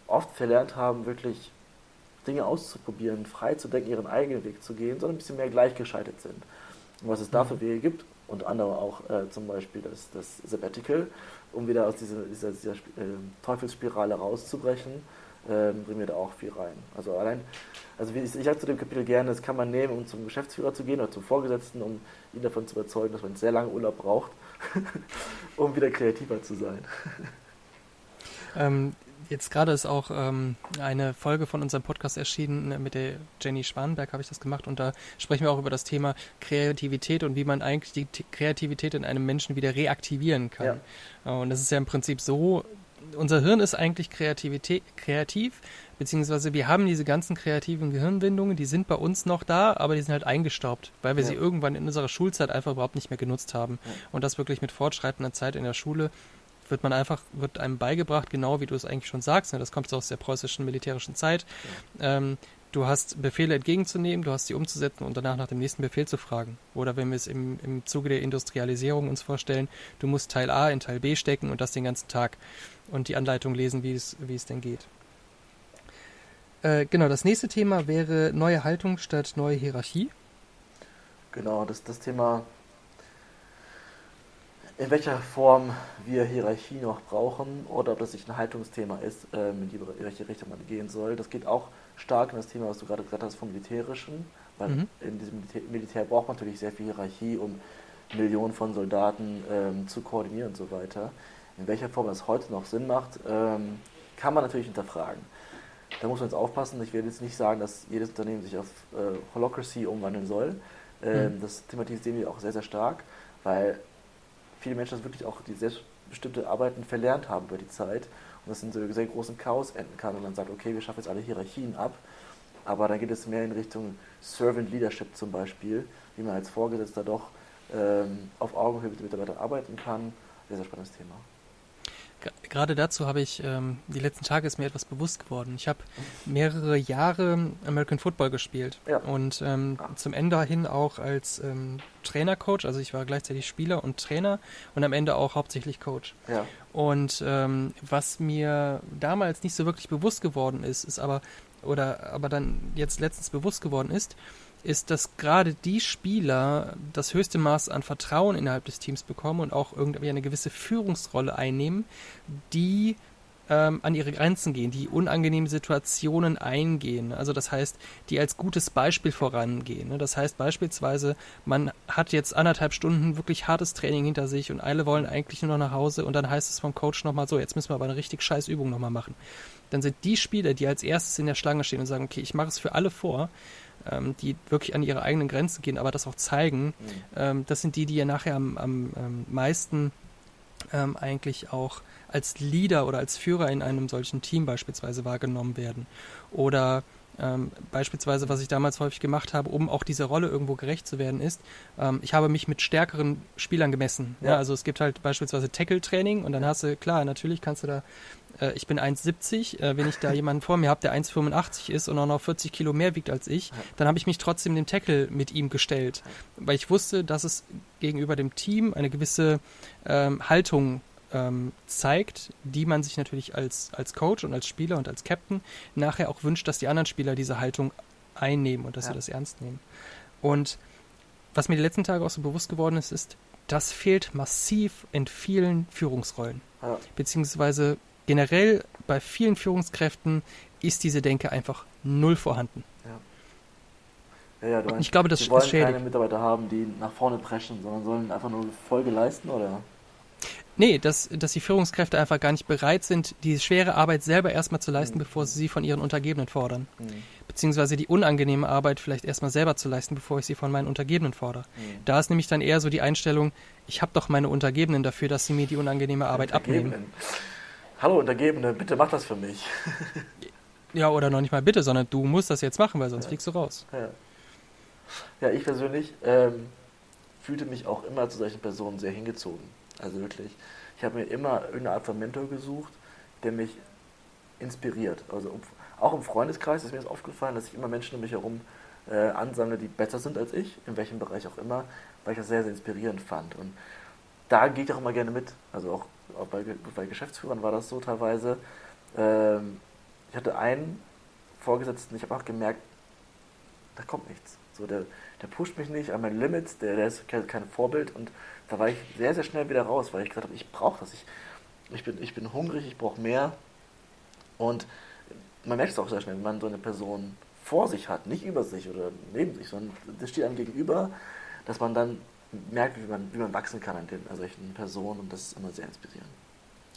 oft verlernt haben, wirklich Dinge auszuprobieren, frei zu denken, ihren eigenen Weg zu gehen, sondern ein bisschen mehr gleichgeschaltet sind. Und was es da für mhm. Wege gibt, unter anderem auch äh, zum Beispiel das, das Sabbatical, um wieder aus dieser, dieser, dieser äh, Teufelsspirale rauszubrechen, äh, bringen wir da auch viel rein. Also allein, also ich, ich sage zu dem Kapitel gerne, das kann man nehmen, um zum Geschäftsführer zu gehen oder zum Vorgesetzten, um ihn davon zu überzeugen, dass man sehr lange Urlaub braucht, um wieder kreativer zu sein. Ähm, jetzt gerade ist auch ähm, eine Folge von unserem Podcast erschienen äh, mit der Jenny Schwanberg, habe ich das gemacht und da sprechen wir auch über das Thema Kreativität und wie man eigentlich die Kreativität in einem Menschen wieder reaktivieren kann. Ja. Und das ist ja im Prinzip so, unser Hirn ist eigentlich Kreativität, kreativ, beziehungsweise wir haben diese ganzen kreativen Gehirnwindungen, die sind bei uns noch da, aber die sind halt eingestaubt, weil wir ja. sie irgendwann in unserer Schulzeit einfach überhaupt nicht mehr genutzt haben. Ja. Und das wirklich mit fortschreitender Zeit in der Schule wird man einfach, wird einem beigebracht, genau wie du es eigentlich schon sagst, ne, das kommt aus der preußischen militärischen Zeit. Ja. Ähm, du hast Befehle entgegenzunehmen, du hast sie umzusetzen und danach nach dem nächsten Befehl zu fragen. Oder wenn wir es im, im Zuge der Industrialisierung uns vorstellen, du musst Teil A in Teil B stecken und das den ganzen Tag und die Anleitung lesen, wie es, wie es denn geht. Äh, genau, das nächste Thema wäre neue Haltung statt neue Hierarchie. Genau, das, das Thema in welcher Form wir Hierarchie noch brauchen oder ob das nicht ein Haltungsthema ist, ähm, in die welche Richtung man gehen soll. Das geht auch stark in das Thema, was du gerade gesagt hast, vom Militärischen, weil mhm. in diesem Militär, Militär, braucht man natürlich sehr viel Hierarchie, um Millionen von Soldaten ähm, zu koordinieren und so weiter. In welcher Form das heute noch Sinn macht, ähm, kann man natürlich hinterfragen. Da muss man jetzt aufpassen. Ich will jetzt nicht sagen, dass jedes Unternehmen sich auf äh, Holocracy umwandeln soll. Ähm, mhm. Das thematisieren wir auch sehr, sehr stark, weil viele Menschen das wirklich auch die selbstbestimmte Arbeiten verlernt haben über die Zeit und das in so sehr großen Chaos enden kann und man sagt, okay, wir schaffen jetzt alle Hierarchien ab, aber dann geht es mehr in Richtung Servant Leadership zum Beispiel, wie man als Vorgesetzter doch ähm, auf Augenhöhe mit den Mitarbeitern arbeiten kann. Sehr, sehr spannendes Thema. Gerade dazu habe ich, ähm, die letzten Tage ist mir etwas bewusst geworden. Ich habe mehrere Jahre American Football gespielt Ja. und ähm, zum Ende hin auch als ähm, Trainercoach, also ich war gleichzeitig Spieler und Trainer und am Ende auch hauptsächlich Coach. Ja, Und ähm, was mir damals nicht so wirklich bewusst geworden ist, ist aber, oder aber dann jetzt letztens bewusst geworden ist, ist, dass gerade die Spieler das höchste Maß an Vertrauen innerhalb des Teams bekommen und auch irgendwie eine gewisse Führungsrolle einnehmen, die ähm, an ihre Grenzen gehen, die unangenehme Situationen eingehen. Also das heißt, die als gutes Beispiel vorangehen. Ne? Das heißt beispielsweise, man hat jetzt anderthalb Stunden wirklich hartes Training hinter sich und alle wollen eigentlich nur noch nach Hause und dann heißt es vom Coach nochmal so, jetzt müssen wir aber eine richtig scheiß Übung nochmal machen. Dann sind die Spieler, die als erstes in der Schlange stehen und sagen, okay, ich mache es für alle vor, ähm, die wirklich an ihre eigenen Grenzen gehen, aber das auch zeigen, Mhm. ähm, das sind die, die ja nachher am, am ähm, meisten ähm, eigentlich auch als Leader oder als Führer in einem solchen Team beispielsweise wahrgenommen werden. Oder ähm, beispielsweise, was ich damals häufig gemacht habe, um auch dieser Rolle irgendwo gerecht zu werden, ist, ähm, ich habe mich mit stärkeren Spielern gemessen. Ja. Ja. also es gibt halt beispielsweise Tackle-Training und dann hast du, klar, natürlich kannst du da, äh, ich bin 1,70, äh, wenn ich da jemanden vor mir habe, der 1,85 ist und auch noch 40 Kilo mehr wiegt als ich, dann habe ich mich trotzdem dem Tackle mit ihm gestellt, weil ich wusste, dass es gegenüber dem Team eine gewisse ähm, Haltung ähm, zeigt, die man sich natürlich als, als Coach und als Spieler und als Captain nachher auch wünscht, dass die anderen Spieler diese Haltung einnehmen und dass sie Ja. das ernst nehmen. Und was mir die letzten Tage auch so bewusst geworden ist, ist, das fehlt massiv in vielen Führungsrollen. Ja. Beziehungsweise generell bei vielen Führungskräften ist diese Denke einfach null vorhanden. Ja, ja, Und meinst, ich glaube, das wollen keine schädigt. Mitarbeiter haben, die nach vorne preschen, sondern sollen einfach nur Folge leisten, oder? Nee, dass, dass die Führungskräfte einfach gar nicht bereit sind, die schwere Arbeit selber erstmal zu leisten, Mhm. bevor sie sie von ihren Untergebenen fordern. Mhm. Beziehungsweise die unangenehme Arbeit vielleicht erstmal selber zu leisten, bevor ich sie von meinen Untergebenen fordere. Mhm. Da ist nämlich dann eher so die Einstellung, ich habe doch meine Untergebenen dafür, dass sie mir die unangenehme Arbeit abnehmen. Hallo Untergebene, bitte mach das für mich. Ja, oder noch nicht mal bitte, sondern du musst das jetzt machen, weil sonst Ja. fliegst du raus. Ja, ja ich persönlich ähm, fühlte mich auch immer zu solchen Personen sehr hingezogen. Also wirklich. Ich habe mir immer irgendeine Art von Mentor gesucht, der mich inspiriert. Also auch im Freundeskreis ist mir das aufgefallen, dass ich immer Menschen um mich herum äh, ansammle, die besser sind als ich, in welchem Bereich auch immer, weil ich das sehr, sehr inspirierend fand. Und da gehe ich auch immer gerne mit. Also auch, bei, bei Geschäftsführern war das so teilweise. Ähm, ich hatte einen Vorgesetzten, ich habe auch gemerkt, da kommt nichts. So, der, der pusht mich nicht an meine Limits, der, der ist kein, kein Vorbild und da war ich sehr, sehr schnell wieder raus, weil ich gesagt habe, ich brauche das. Ich, ich, bin, ich bin hungrig, ich brauche mehr. Und man merkt es auch sehr schnell, wenn man so eine Person vor sich hat, nicht über sich oder neben sich, sondern das steht einem gegenüber, dass man dann merkt, wie man, wie man wachsen kann an, den, an solchen Personen und das ist immer sehr inspirierend.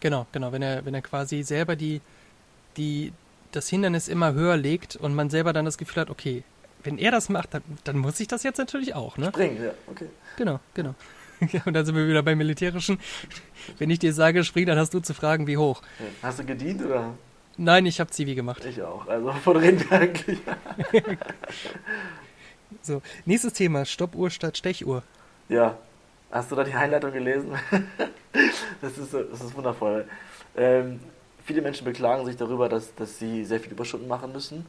Genau, genau. Wenn er, wenn er quasi selber die, die, das Hindernis immer höher legt und man selber dann das Gefühl hat, okay, wenn er das macht, dann, dann muss ich das jetzt natürlich auch, ne? Springen, ja, okay. Genau, genau. Und dann sind wir wieder beim Militärischen. Wenn ich dir sage, spring, dann hast du zu fragen, wie hoch. Hast du gedient oder? Nein, ich habe Zivi gemacht. Ich auch. Also wovon reden wir eigentlich? So, nächstes Thema, Stoppuhr statt Stechuhr. Ja. Hast du da die Einleitung gelesen? das, ist, das ist wundervoll. Ähm, viele Menschen beklagen sich darüber, dass, dass sie sehr viele Überstunden machen müssen.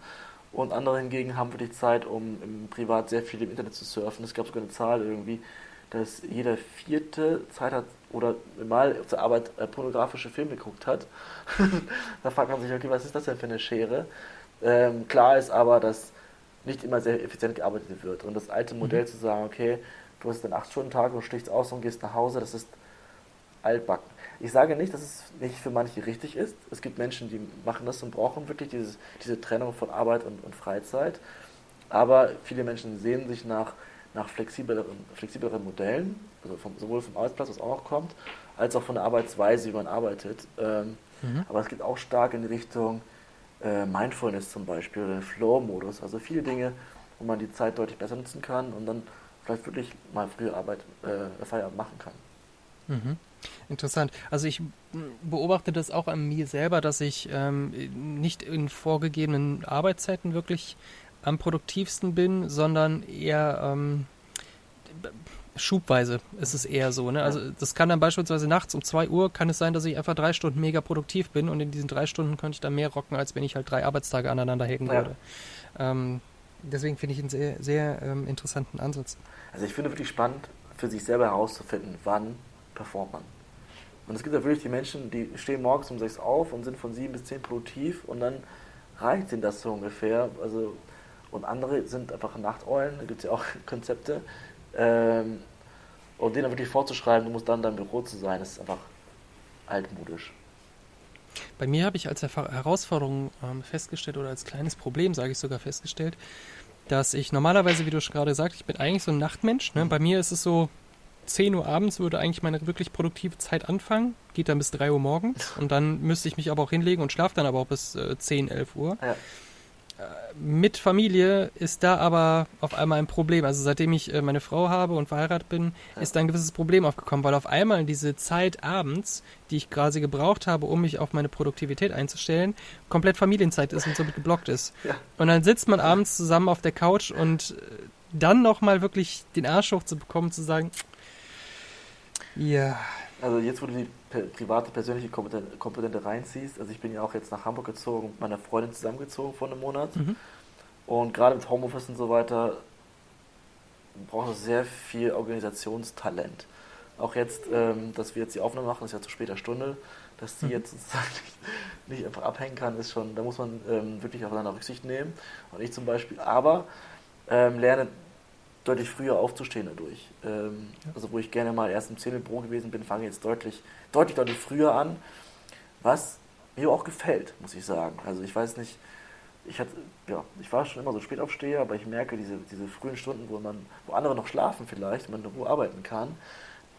Und andere hingegen haben wirklich Zeit, um im Privat sehr viel im Internet zu surfen. Es gab sogar eine Zahl irgendwie, dass jeder Vierte Zeit hat oder mal zur Arbeit äh, pornografische Filme geguckt hat. da fragt man sich, okay, was ist das denn für eine Schere? Ähm, klar ist aber, dass nicht immer sehr effizient gearbeitet wird. Und das alte Modell zu sagen, okay, du hast einen 8-Stunden-Tag und stichst aus und gehst nach Hause, das ist altbacken. Ich sage nicht, dass es nicht für manche richtig ist. Es gibt Menschen, die machen das und brauchen wirklich dieses, diese Trennung von Arbeit und, und Freizeit. Aber viele Menschen sehen sich nach, nach flexibleren, flexibleren Modellen, also vom, sowohl vom Arbeitsplatz, was auch noch kommt, als auch von der Arbeitsweise, wie man arbeitet. Ähm, Mhm. aber es geht auch stark in die Richtung äh, Mindfulness zum Beispiel oder den Flow-Modus. Also viele Dinge, wo man die Zeit deutlich besser nutzen kann und dann vielleicht wirklich mal früher Arbeit, äh, Feierabend machen kann. Mhm. Interessant. Also ich beobachte das auch an mir selber, dass ich ähm, nicht in vorgegebenen Arbeitszeiten wirklich am produktivsten bin, sondern eher ähm, schubweise ist es eher so. Ne? Also das kann dann beispielsweise nachts um 2 Uhr kann es sein, dass ich einfach drei Stunden mega produktiv bin und in diesen drei Stunden könnte ich dann mehr rocken, als wenn ich halt drei Arbeitstage aneinander hängen Ja. würde. Ähm, deswegen finde ich einen sehr, sehr ähm, interessanten Ansatz. Also ich finde wirklich spannend, für sich selber herauszufinden, wann performt man. Und es gibt ja wirklich die Menschen, die stehen morgens um 6 auf und sind von 7 bis 10 produktiv und dann reicht ihnen das so ungefähr. Also, und andere sind einfach Nachteulen, da gibt es ja auch Konzepte. Ähm, und denen dann wirklich vorzuschreiben, du musst dann in deinem Büro zu sein, ist einfach altmodisch. Bei mir habe ich als Herausforderung ähm, festgestellt oder als kleines Problem, sage ich sogar festgestellt, dass ich normalerweise, wie du schon gerade sagst, ich bin eigentlich so ein Nachtmensch. Ne? Bei mir ist es so, 10 Uhr abends würde eigentlich meine wirklich produktive Zeit anfangen, geht dann bis 3 Uhr morgens und dann müsste ich mich aber auch hinlegen und schlafe dann aber auch bis äh, 10, 11 Uhr. Ja. Mit Familie ist da aber auf einmal ein Problem. Also seitdem ich äh, meine Frau habe und verheiratet bin, ist da ein gewisses Problem aufgekommen, weil auf einmal diese Zeit abends, die ich quasi gebraucht habe, um mich auf meine Produktivität einzustellen, komplett Familienzeit ist und somit geblockt ist. Und dann sitzt man abends zusammen auf der Couch und äh, dann nochmal wirklich den Arsch hochzubekommen, zu sagen, ja, Also jetzt, wo du die private, persönliche Komponente, Komponente reinziehst, also ich bin ja auch jetzt nach Hamburg gezogen, mit meiner Freundin zusammengezogen vor einem Monat. Mhm. Und gerade mit Homeoffice und so weiter braucht es sehr viel Organisationstalent. Auch jetzt, ähm, dass wir jetzt die Aufnahme machen, ist ja zu später Stunde, dass die Mhm. jetzt sozusagen nicht, nicht einfach abhängen kann, ist schon, da muss man ähm, wirklich aufeinander Rücksicht nehmen. Und ich zum Beispiel, aber ähm, lerne deutlich früher aufzustehen dadurch. Ähm, Ja. Also wo ich gerne mal erst um 10 Uhr im Büro gewesen bin, fange jetzt deutlich, deutlich, deutlich früher an, was mir auch gefällt, muss ich sagen. Also ich weiß nicht, ich hatte, ja, ich war schon immer so Spätaufsteher, aber ich merke diese, diese frühen Stunden, wo man, wo andere noch schlafen vielleicht, man in Ruhe arbeiten kann,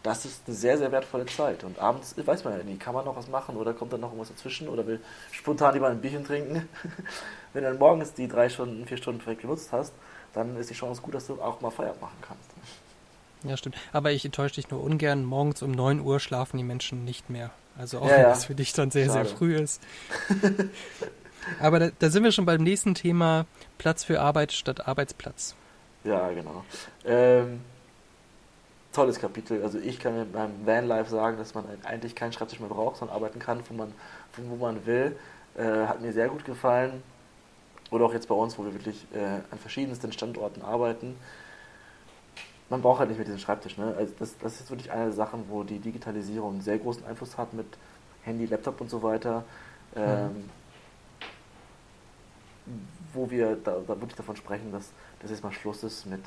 das ist eine sehr, sehr wertvolle Zeit. Und abends weiß man ja nie, kann man noch was machen oder kommt dann noch irgendwas dazwischen oder will spontan lieber ein Bierchen trinken. Wenn du dann morgens die drei Stunden, vier Stunden vielleicht genutzt hast, dann ist die Chance gut, dass du auch mal Feierabend machen kannst. ja stimmt. Aber ich enttäusche dich nur ungern, morgens um 9 Uhr schlafen die Menschen nicht mehr. Also auch Ja, wenn ja. das für dich dann sehr, sehr Schade. früh ist. Aber da, da sind wir schon beim nächsten Thema Platz für Arbeit statt Arbeitsplatz. Ja, genau. Ähm, tolles Kapitel. Also ich kann mit meinem Vanlife sagen, dass man eigentlich keinen Schreibtisch mehr braucht, sondern arbeiten kann, von, man, wo man will. Äh, hat mir sehr gut gefallen. Oder auch jetzt bei uns, wo wir wirklich äh, an verschiedensten Standorten arbeiten. Man braucht halt nicht mehr diesen Schreibtisch. Ne? Also das, das ist wirklich eine der Sachen, wo die Digitalisierung einen sehr großen Einfluss hat mit Handy, Laptop und so weiter. Ähm, wo wir da, da wirklich davon sprechen, dass, dass jetzt mal Schluss ist mit,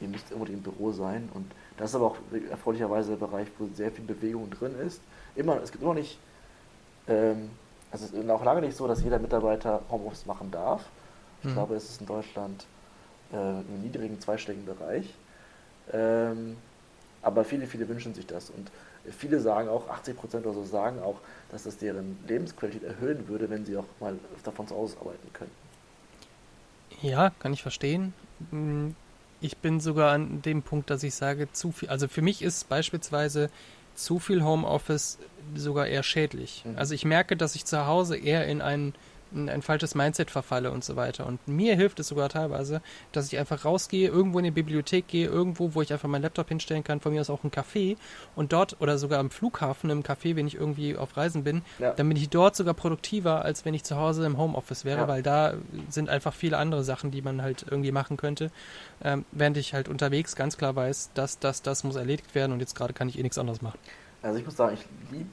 ihr müsst irgendwo im Büro sein. Und das ist aber auch erfreulicherweise der Bereich, wo sehr viel Bewegung drin ist. Immer, es gibt immer nicht, ähm, also es ist auch lange nicht so, dass jeder Mitarbeiter Homeoffice machen darf. Ich Mhm. glaube, es ist in Deutschland äh, im niedrigen zweistelligen Bereich. Ähm, aber viele, viele wünschen sich das. Und viele sagen auch, 80 Prozent oder so sagen auch, dass das deren Lebensqualität erhöhen würde, wenn sie auch mal öfter von zu Hause arbeiten können. Ja, kann ich verstehen. Mm, Ich bin sogar an dem Punkt, dass ich sage, zu viel, also für mich ist beispielsweise zu viel Homeoffice sogar eher schädlich. Mhm. Also ich merke, dass ich zu Hause eher in ein, in ein falsches Mindset verfalle und so weiter. Und mir hilft es sogar teilweise, dass ich einfach rausgehe, irgendwo in die Bibliothek gehe, irgendwo, wo ich einfach meinen Laptop hinstellen kann, von mir aus auch ein Café und dort oder sogar am Flughafen im Café, wenn ich irgendwie auf Reisen bin, Ja. dann bin ich dort sogar produktiver, als wenn ich zu Hause im Homeoffice wäre, Ja. weil da sind einfach viele andere Sachen, die man halt irgendwie machen könnte. Ähm, während ich halt unterwegs ganz klar weiß, dass das, das muss erledigt werden und jetzt gerade kann ich eh nichts anderes machen. Also ich muss sagen, ich lieb,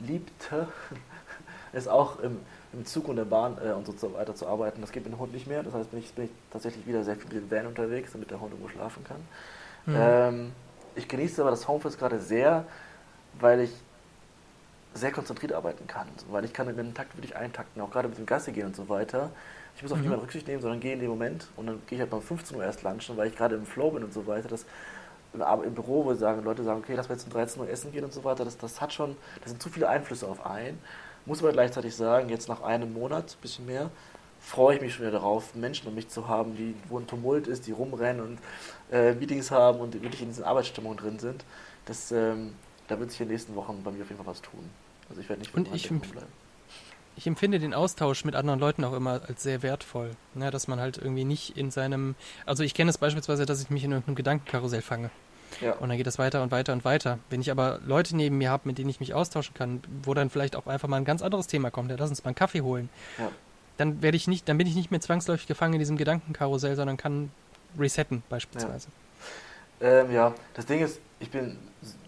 liebte es auch im, im Zug und der Bahn äh, und so weiter zu arbeiten. Das geht mit dem Hund nicht mehr. Das heißt, bin ich, bin ich tatsächlich wieder sehr viel mit dem Van unterwegs, damit der Hund irgendwo schlafen kann. Mhm. Ähm, ich genieße aber das Homeoffice gerade sehr, weil ich sehr konzentriert arbeiten kann. Weil ich kann den Takt wirklich eintakten, auch gerade mit dem Gassi gehen und so weiter. Ich muss auf Mhm. niemanden Rücksicht nehmen, sondern gehe in dem Moment und dann gehe ich halt mal um 15 Uhr erst lunchen, weil ich gerade im Flow bin und so weiter. Das, aber im Büro, wo sagen, Leute sagen, okay, lass mal jetzt um 13 Uhr essen gehen und so weiter, das, das hat schon, das sind zu viele Einflüsse auf einen. Muss aber gleichzeitig sagen, jetzt nach einem Monat, ein bisschen mehr, freue ich mich schon wieder darauf, Menschen um mich zu haben, die, wo ein Tumult ist, die rumrennen und äh, Meetings haben und wirklich in dieser Arbeitsstimmung drin sind. Das, ähm, da wird sich in den nächsten Wochen bei mir auf jeden Fall was tun. Also ich werde nicht Und meinem ich empf- bleiben. Ich empfinde den Austausch mit anderen Leuten auch immer als sehr wertvoll. Ne, dass man halt irgendwie nicht in seinem. Also ich kenne es beispielsweise, dass ich mich in irgendeinem Gedankenkarussell fange. Ja. Und dann geht das weiter und weiter und weiter. Wenn ich aber Leute neben mir habe, mit denen ich mich austauschen kann, wo dann vielleicht auch einfach mal ein ganz anderes Thema kommt, ja, lass uns mal einen Kaffee holen, ja. dann werde ich nicht, dann bin ich nicht mehr zwangsläufig gefangen in diesem Gedankenkarussell, sondern kann resetten beispielsweise. Ja. Ähm, ja, das Ding ist, ich bin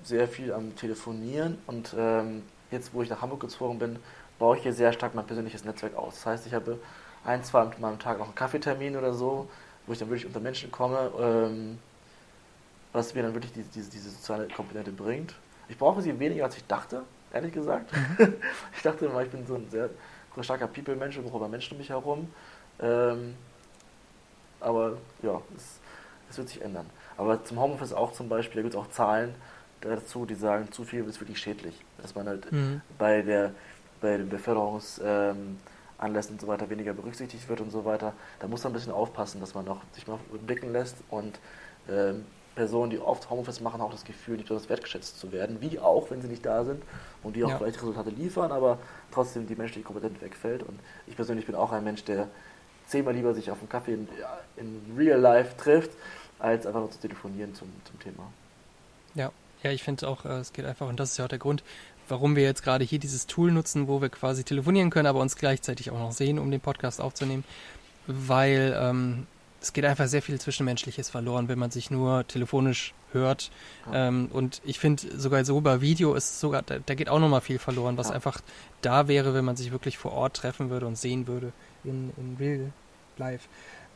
sehr viel am Telefonieren und ähm, jetzt, wo ich nach Hamburg gezogen bin, baue ich hier sehr stark mein persönliches Netzwerk aus. Das heißt, ich habe ein, zwei Mal am Tag auch einen Kaffeetermin oder so, wo ich dann wirklich unter Menschen komme, ähm, was mir dann wirklich diese, diese, diese soziale Komponente bringt. Ich brauche sie weniger, als ich dachte, ehrlich gesagt. Mhm. ich dachte immer, ich bin so ein sehr, starker People-Mensch und brauche Menschen um mich herum. Ähm, aber ja, es, es, wird sich ändern. Aber zum Homeoffice auch zum Beispiel, da gibt es auch Zahlen dazu, die sagen, zu viel ist wirklich schädlich. Dass man halt mhm. bei der bei den Beförderungsanlässen ähm, und so weiter weniger berücksichtigt wird und so weiter. Da muss man ein bisschen aufpassen, dass man auch sich mal blicken lässt und ähm, Personen, die oft Homeoffice machen, auch das Gefühl, nicht besonders wertgeschätzt zu werden, wie auch, wenn sie nicht da sind und die auch ja. vielleicht Resultate liefern, aber trotzdem die menschliche Kompetenz wegfällt. Und ich persönlich bin auch ein Mensch, der zehnmal lieber sich auf einen Kaffee in, in Real Life trifft, als einfach nur zu telefonieren zum, zum Thema. Ja, ja, ich finde auch, äh, es geht einfach, und das ist ja auch der Grund, warum wir jetzt gerade hier dieses Tool nutzen, wo wir quasi telefonieren können, aber uns gleichzeitig auch noch sehen, um den Podcast aufzunehmen, weil ähm, es geht einfach sehr viel Zwischenmenschliches verloren, wenn man sich nur telefonisch hört. Ja. Ähm, und ich finde sogar so bei Video ist sogar, da, da geht auch nochmal viel verloren, was ja. einfach da wäre, wenn man sich wirklich vor Ort treffen würde und sehen würde in, in Real Life.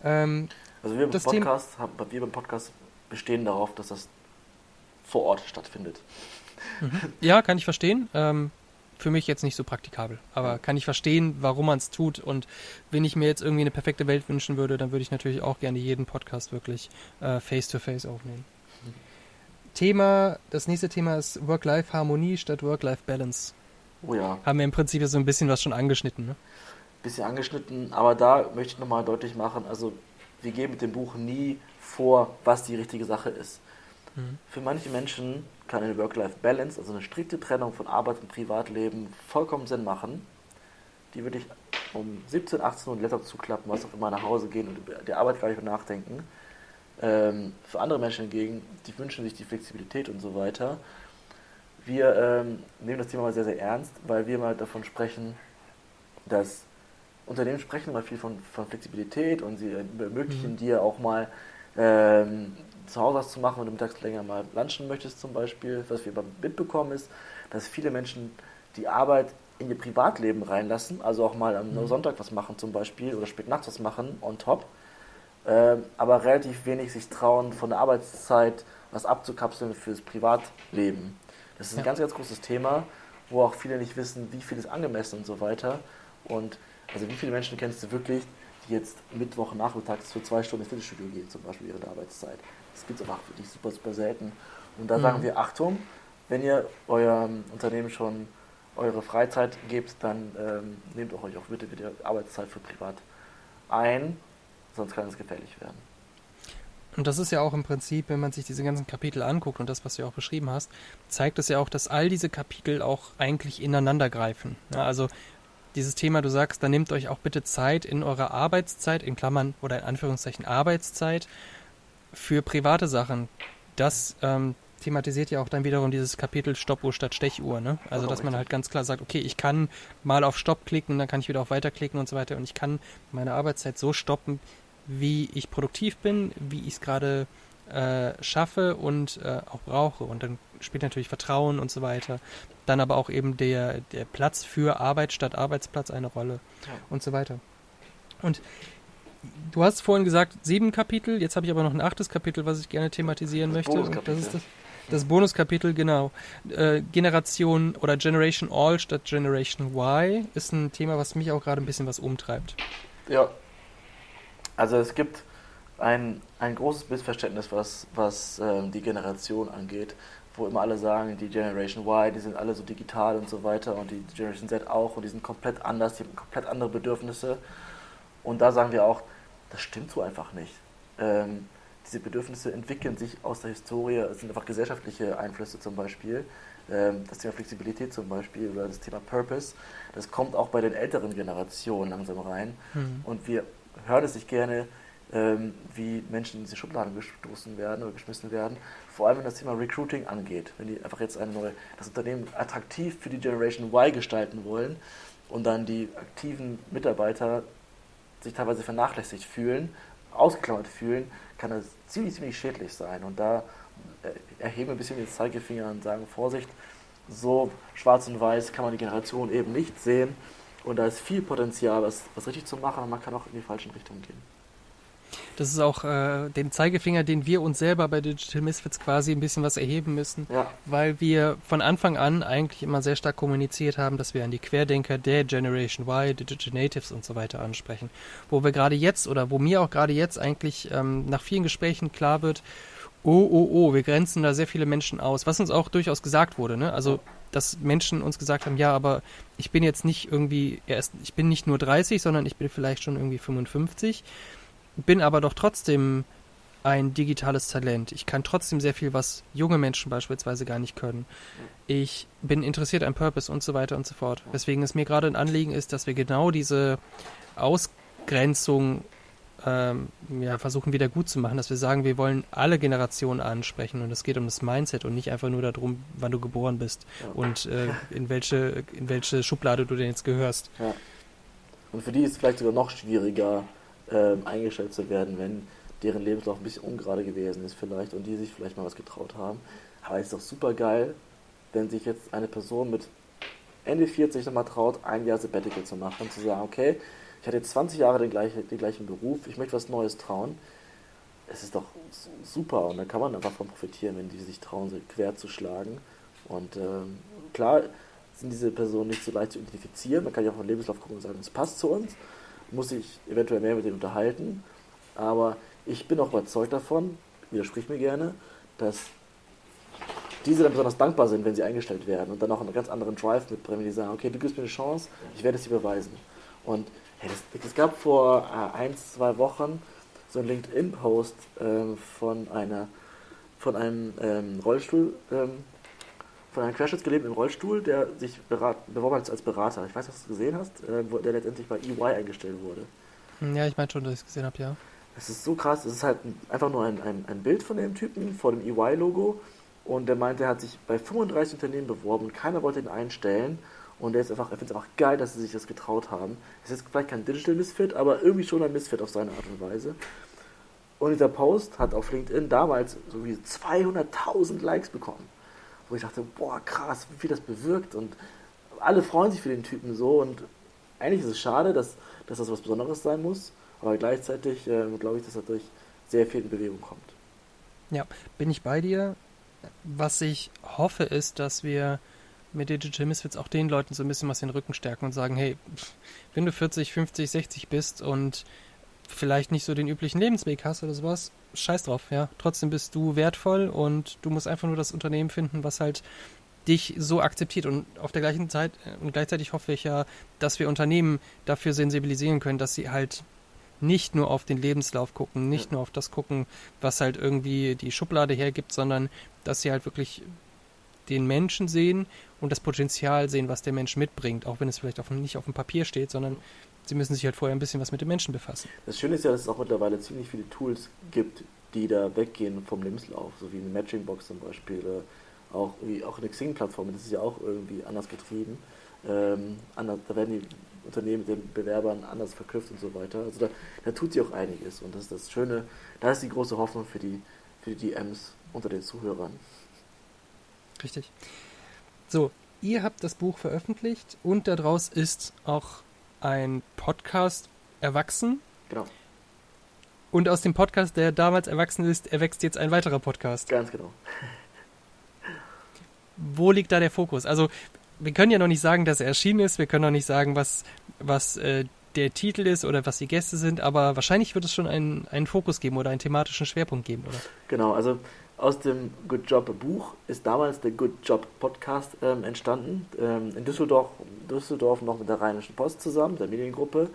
Ähm, also wir beim, Podcast, haben, wir beim Podcast bestehen darauf, dass das vor Ort stattfindet. Mhm. Ja, kann ich verstehen. Ähm, für mich jetzt nicht so praktikabel. Aber kann ich verstehen, warum man es tut. Und wenn ich mir jetzt irgendwie eine perfekte Welt wünschen würde, dann würde ich natürlich auch gerne jeden Podcast wirklich äh, face-to-face -face aufnehmen. Mhm. Thema, das nächste Thema ist Work-Life-Harmonie statt Work-Life-Balance. Oh ja. Haben wir im Prinzip so ein bisschen was schon angeschnitten, ne? Bisschen angeschnitten, aber da möchte ich nochmal deutlich machen, also wir geben mit dem Buch nie vor, was die richtige Sache ist. Mhm. Für manche Menschen kann eine Work-Life-Balance, also eine strikte Trennung von Arbeit und Privatleben, vollkommen Sinn machen. Die würde ich um 17, 18 Uhr den Laptop zuklappen, was auch immer nach Hause gehen und über die Arbeit gar nicht mehr nachdenken. Ähm, für andere Menschen hingegen, die wünschen sich die Flexibilität und so weiter. Wir ähm, nehmen das Thema mal sehr, sehr ernst, weil wir mal davon sprechen, dass Unternehmen sprechen mal viel von, von Flexibilität und sie ermöglichen mhm. dir auch mal ähm, zu Hause was zu machen, wenn du mittags länger mal lunchen möchtest zum Beispiel. Was wir mitbekommen ist, dass viele Menschen die Arbeit in ihr Privatleben reinlassen, also auch mal am mhm. Sonntag was machen zum Beispiel oder spät nachts was machen on top, äh, aber relativ wenig sich trauen, von der Arbeitszeit was abzukapseln fürs Privatleben. Das ist ein ja. ganz, ganz großes Thema, wo auch viele nicht wissen, wie viel ist angemessen und so weiter. Und also wie viele Menschen kennst du wirklich, die jetzt Mittwochnachmittags für zwei Stunden ins Fitnessstudio gehen, zum Beispiel während der Arbeitszeit? Das gibt es einfach wirklich super, super selten. Und da mhm. sagen wir, Achtung, wenn ihr eurem Unternehmen schon eure Freizeit gebt, dann ähm, nehmt euch auch bitte wieder Arbeitszeit für privat ein, sonst kann es gefährlich werden. Und das ist ja auch im Prinzip, wenn man sich diese ganzen Kapitel anguckt und das, was du auch beschrieben hast, zeigt es ja auch, dass all diese Kapitel auch eigentlich ineinander greifen. Ja, also dieses Thema, du sagst, dann nehmt euch auch bitte Zeit in eurer Arbeitszeit, in Klammern oder in Anführungszeichen Arbeitszeit, für private Sachen, das ähm, thematisiert ja auch dann wiederum dieses Kapitel Stoppuhr statt Stechuhr. Ne? Also, dass man halt ganz klar sagt, okay, ich kann mal auf Stopp klicken, dann kann ich wieder auf Weiter klicken und so weiter. Und ich kann meine Arbeitszeit so stoppen, wie ich produktiv bin, wie ich es gerade äh, schaffe und äh, auch brauche. Und dann spielt natürlich Vertrauen und so weiter. Dann aber auch eben der, der Platz für Arbeit statt Arbeitsplatz eine Rolle ja. und so weiter. Und du hast vorhin gesagt, sieben Kapitel, jetzt habe ich aber noch ein achtes Kapitel, was ich gerne thematisieren das möchte. Das ist das, das Bonuskapitel, genau. Äh, Generation oder Generation All statt Generation Y ist ein Thema, was mich auch gerade ein bisschen was umtreibt. Ja. Also es gibt ein, ein großes Missverständnis, was, was ähm, die Generation angeht, wo immer alle sagen, die Generation Y, die sind alle so digital und so weiter und die Generation Z auch und die sind komplett anders, die haben komplett andere Bedürfnisse. Und da sagen wir auch, das stimmt so einfach nicht. Ähm, diese Bedürfnisse entwickeln sich aus der Historie, es sind einfach gesellschaftliche Einflüsse zum Beispiel. Ähm, das Thema Flexibilität zum Beispiel oder das Thema Purpose, das kommt auch bei den älteren Generationen langsam rein. Mhm. Und wir hören es sich gerne, ähm, wie Menschen in diese Schubladen gestoßen werden oder geschmissen werden. Vor allem, wenn das Thema Recruiting angeht. Wenn die einfach jetzt eine neue, das Unternehmen attraktiv für die Generation Y gestalten wollen und dann die aktiven Mitarbeiter sich teilweise vernachlässigt fühlen, ausgeklammert fühlen, kann das ziemlich, ziemlich schädlich sein. Und da äh, erheben wir ein bisschen den Zeigefinger und sagen, Vorsicht, so schwarz und weiß kann man die Generation eben nicht sehen. Und da ist viel Potenzial, was, was richtig zu machen, und man kann auch in die falschen Richtungen gehen. Das ist auch äh, den Zeigefinger, den wir uns selber bei Digital Misfits quasi ein bisschen was erheben müssen, Ja. weil wir von Anfang an eigentlich immer sehr stark kommuniziert haben, dass wir an die Querdenker der Generation Y, Digital Natives und so weiter ansprechen. Wo wir gerade jetzt oder wo mir auch gerade jetzt eigentlich ähm, nach vielen Gesprächen klar wird, oh, oh, oh, wir grenzen da sehr viele Menschen aus, was uns auch durchaus gesagt wurde, ne? Also dass Menschen uns gesagt haben, ja, aber ich bin jetzt nicht irgendwie erst, ich bin nicht nur 30, sondern ich bin vielleicht schon irgendwie 55 bin aber doch trotzdem ein digitales Talent. Ich kann trotzdem sehr viel, was junge Menschen beispielsweise gar nicht können. Ich bin interessiert an Purpose und so weiter und so fort. Weswegen es mir gerade ein Anliegen ist, dass wir genau diese Ausgrenzung ähm, ja, versuchen wieder gut zu machen, dass wir sagen, wir wollen alle Generationen ansprechen und es geht um das Mindset und nicht einfach nur darum, wann du geboren bist und äh, in, welche, in welche Schublade du denn jetzt gehörst. Ja. Und für die ist es vielleicht sogar noch schwieriger, ähm, eingestellt zu werden, wenn deren Lebenslauf ein bisschen ungerade gewesen ist vielleicht und die sich vielleicht mal was getraut haben. Aber es ist doch super geil, wenn sich jetzt eine Person mit Ende 40 nochmal traut, ein Jahr Sabbatical zu machen und zu sagen, okay, ich hatte jetzt 20 Jahre den gleichen, den gleichen Beruf, ich möchte was Neues trauen. Es ist doch su- super und da kann man einfach von profitieren, wenn die sich trauen, sich quer zu schlagen. Und ähm, klar sind diese Personen nicht so leicht zu identifizieren. Man kann ja auch auf den Lebenslauf gucken und sagen, es passt zu uns, muss sich eventuell mehr mit denen unterhalten. Aber ich bin auch überzeugt davon, widersprich mir gerne, dass diese dann besonders dankbar sind, wenn sie eingestellt werden und dann auch einen ganz anderen Drive mitbringen, die sagen, okay, du gibst mir eine Chance, ich werde es dir beweisen. Und hey, es gab vor äh, ein, zwei Wochen so einen LinkedIn-Post ähm, von einer von einem ähm, Rollstuhl, ähm, von einem querschnittsgelähmten im Rollstuhl, der sich berat, beworben hat als Berater. Ich weiß, dass du es gesehen hast, äh, der letztendlich bei EY eingestellt wurde. Hm, Ja, ich meine schon, dass ich es gesehen habe, ja. Es ist so krass, es ist halt ein, einfach nur ein, ein, ein Bild von dem Typen vor dem EY-Logo und der meinte, er hat sich bei 35 Unternehmen beworben und keiner wollte ihn einstellen und er ist einfach, er findet es einfach geil, dass sie sich das getraut haben. Es ist vielleicht kein Digital Misfit, aber irgendwie schon ein Misfit auf seine Art und Weise. Und dieser Post hat auf LinkedIn damals so wie 200.000 Likes bekommen. Wo ich dachte, boah, krass, wie viel das bewirkt. Und alle freuen sich für den Typen so. Und eigentlich ist es schade, dass, dass das was Besonderes sein muss. Aber gleichzeitig äh, glaube ich, dass dadurch sehr viel in Bewegung kommt. Ja, bin ich bei dir. Was ich hoffe, ist, dass wir mit Digital Misfits auch den Leuten so ein bisschen was den Rücken stärken und sagen, hey, wenn du 40, 50, 60 bist und vielleicht nicht so den üblichen Lebensweg hast oder sowas, scheiß drauf, ja. Trotzdem bist du wertvoll und du musst einfach nur das Unternehmen finden, was halt dich so akzeptiert und auf der gleichen Zeit äh, und gleichzeitig hoffe ich ja, dass wir Unternehmen dafür sensibilisieren können, dass sie halt nicht nur auf den Lebenslauf gucken, nicht Ja. nur auf das gucken, was halt irgendwie die Schublade hergibt, sondern dass sie halt wirklich den Menschen sehen und das Potenzial sehen, was der Mensch mitbringt, auch wenn es vielleicht auf, nicht auf dem Papier steht, sondern sie müssen sich halt vorher ein bisschen was mit dem Menschen befassen. Das Schöne ist ja, dass es auch mittlerweile ziemlich viele Tools gibt, die da weggehen vom Lebenslauf, so wie eine Matchingbox zum Beispiel, äh, auch, wie auch eine Xing-Plattform, das ist ja auch irgendwie anders getrieben. Ähm, anders, da werden die Unternehmen mit den Bewerbern anders verknüpft und so weiter. Also da, da tut sich auch einiges und das ist das Schöne, da ist die große Hoffnung für die, für die DMs unter den Zuhörern. Richtig. So, ihr habt das Buch veröffentlicht und daraus ist auch ein Podcast erwachsen. Genau, Und aus dem Podcast, der damals erwachsen ist, erwächst jetzt ein weiterer Podcast. ganz genau. Wo liegt da der Fokus? Also, wir können ja noch nicht sagen, dass er erschienen ist. Wir können noch nicht sagen, was, was äh, der Titel ist oder was die Gäste sind. Aber wahrscheinlich wird es schon einen, einen Fokus geben oder einen thematischen Schwerpunkt geben, oder? Genau, also aus dem Good Job Buch ist damals der Good Job Podcast ähm, entstanden. Ähm, in Düsseldorf, Düsseldorf noch mit der Rheinischen Post zusammen, der Mediengruppe.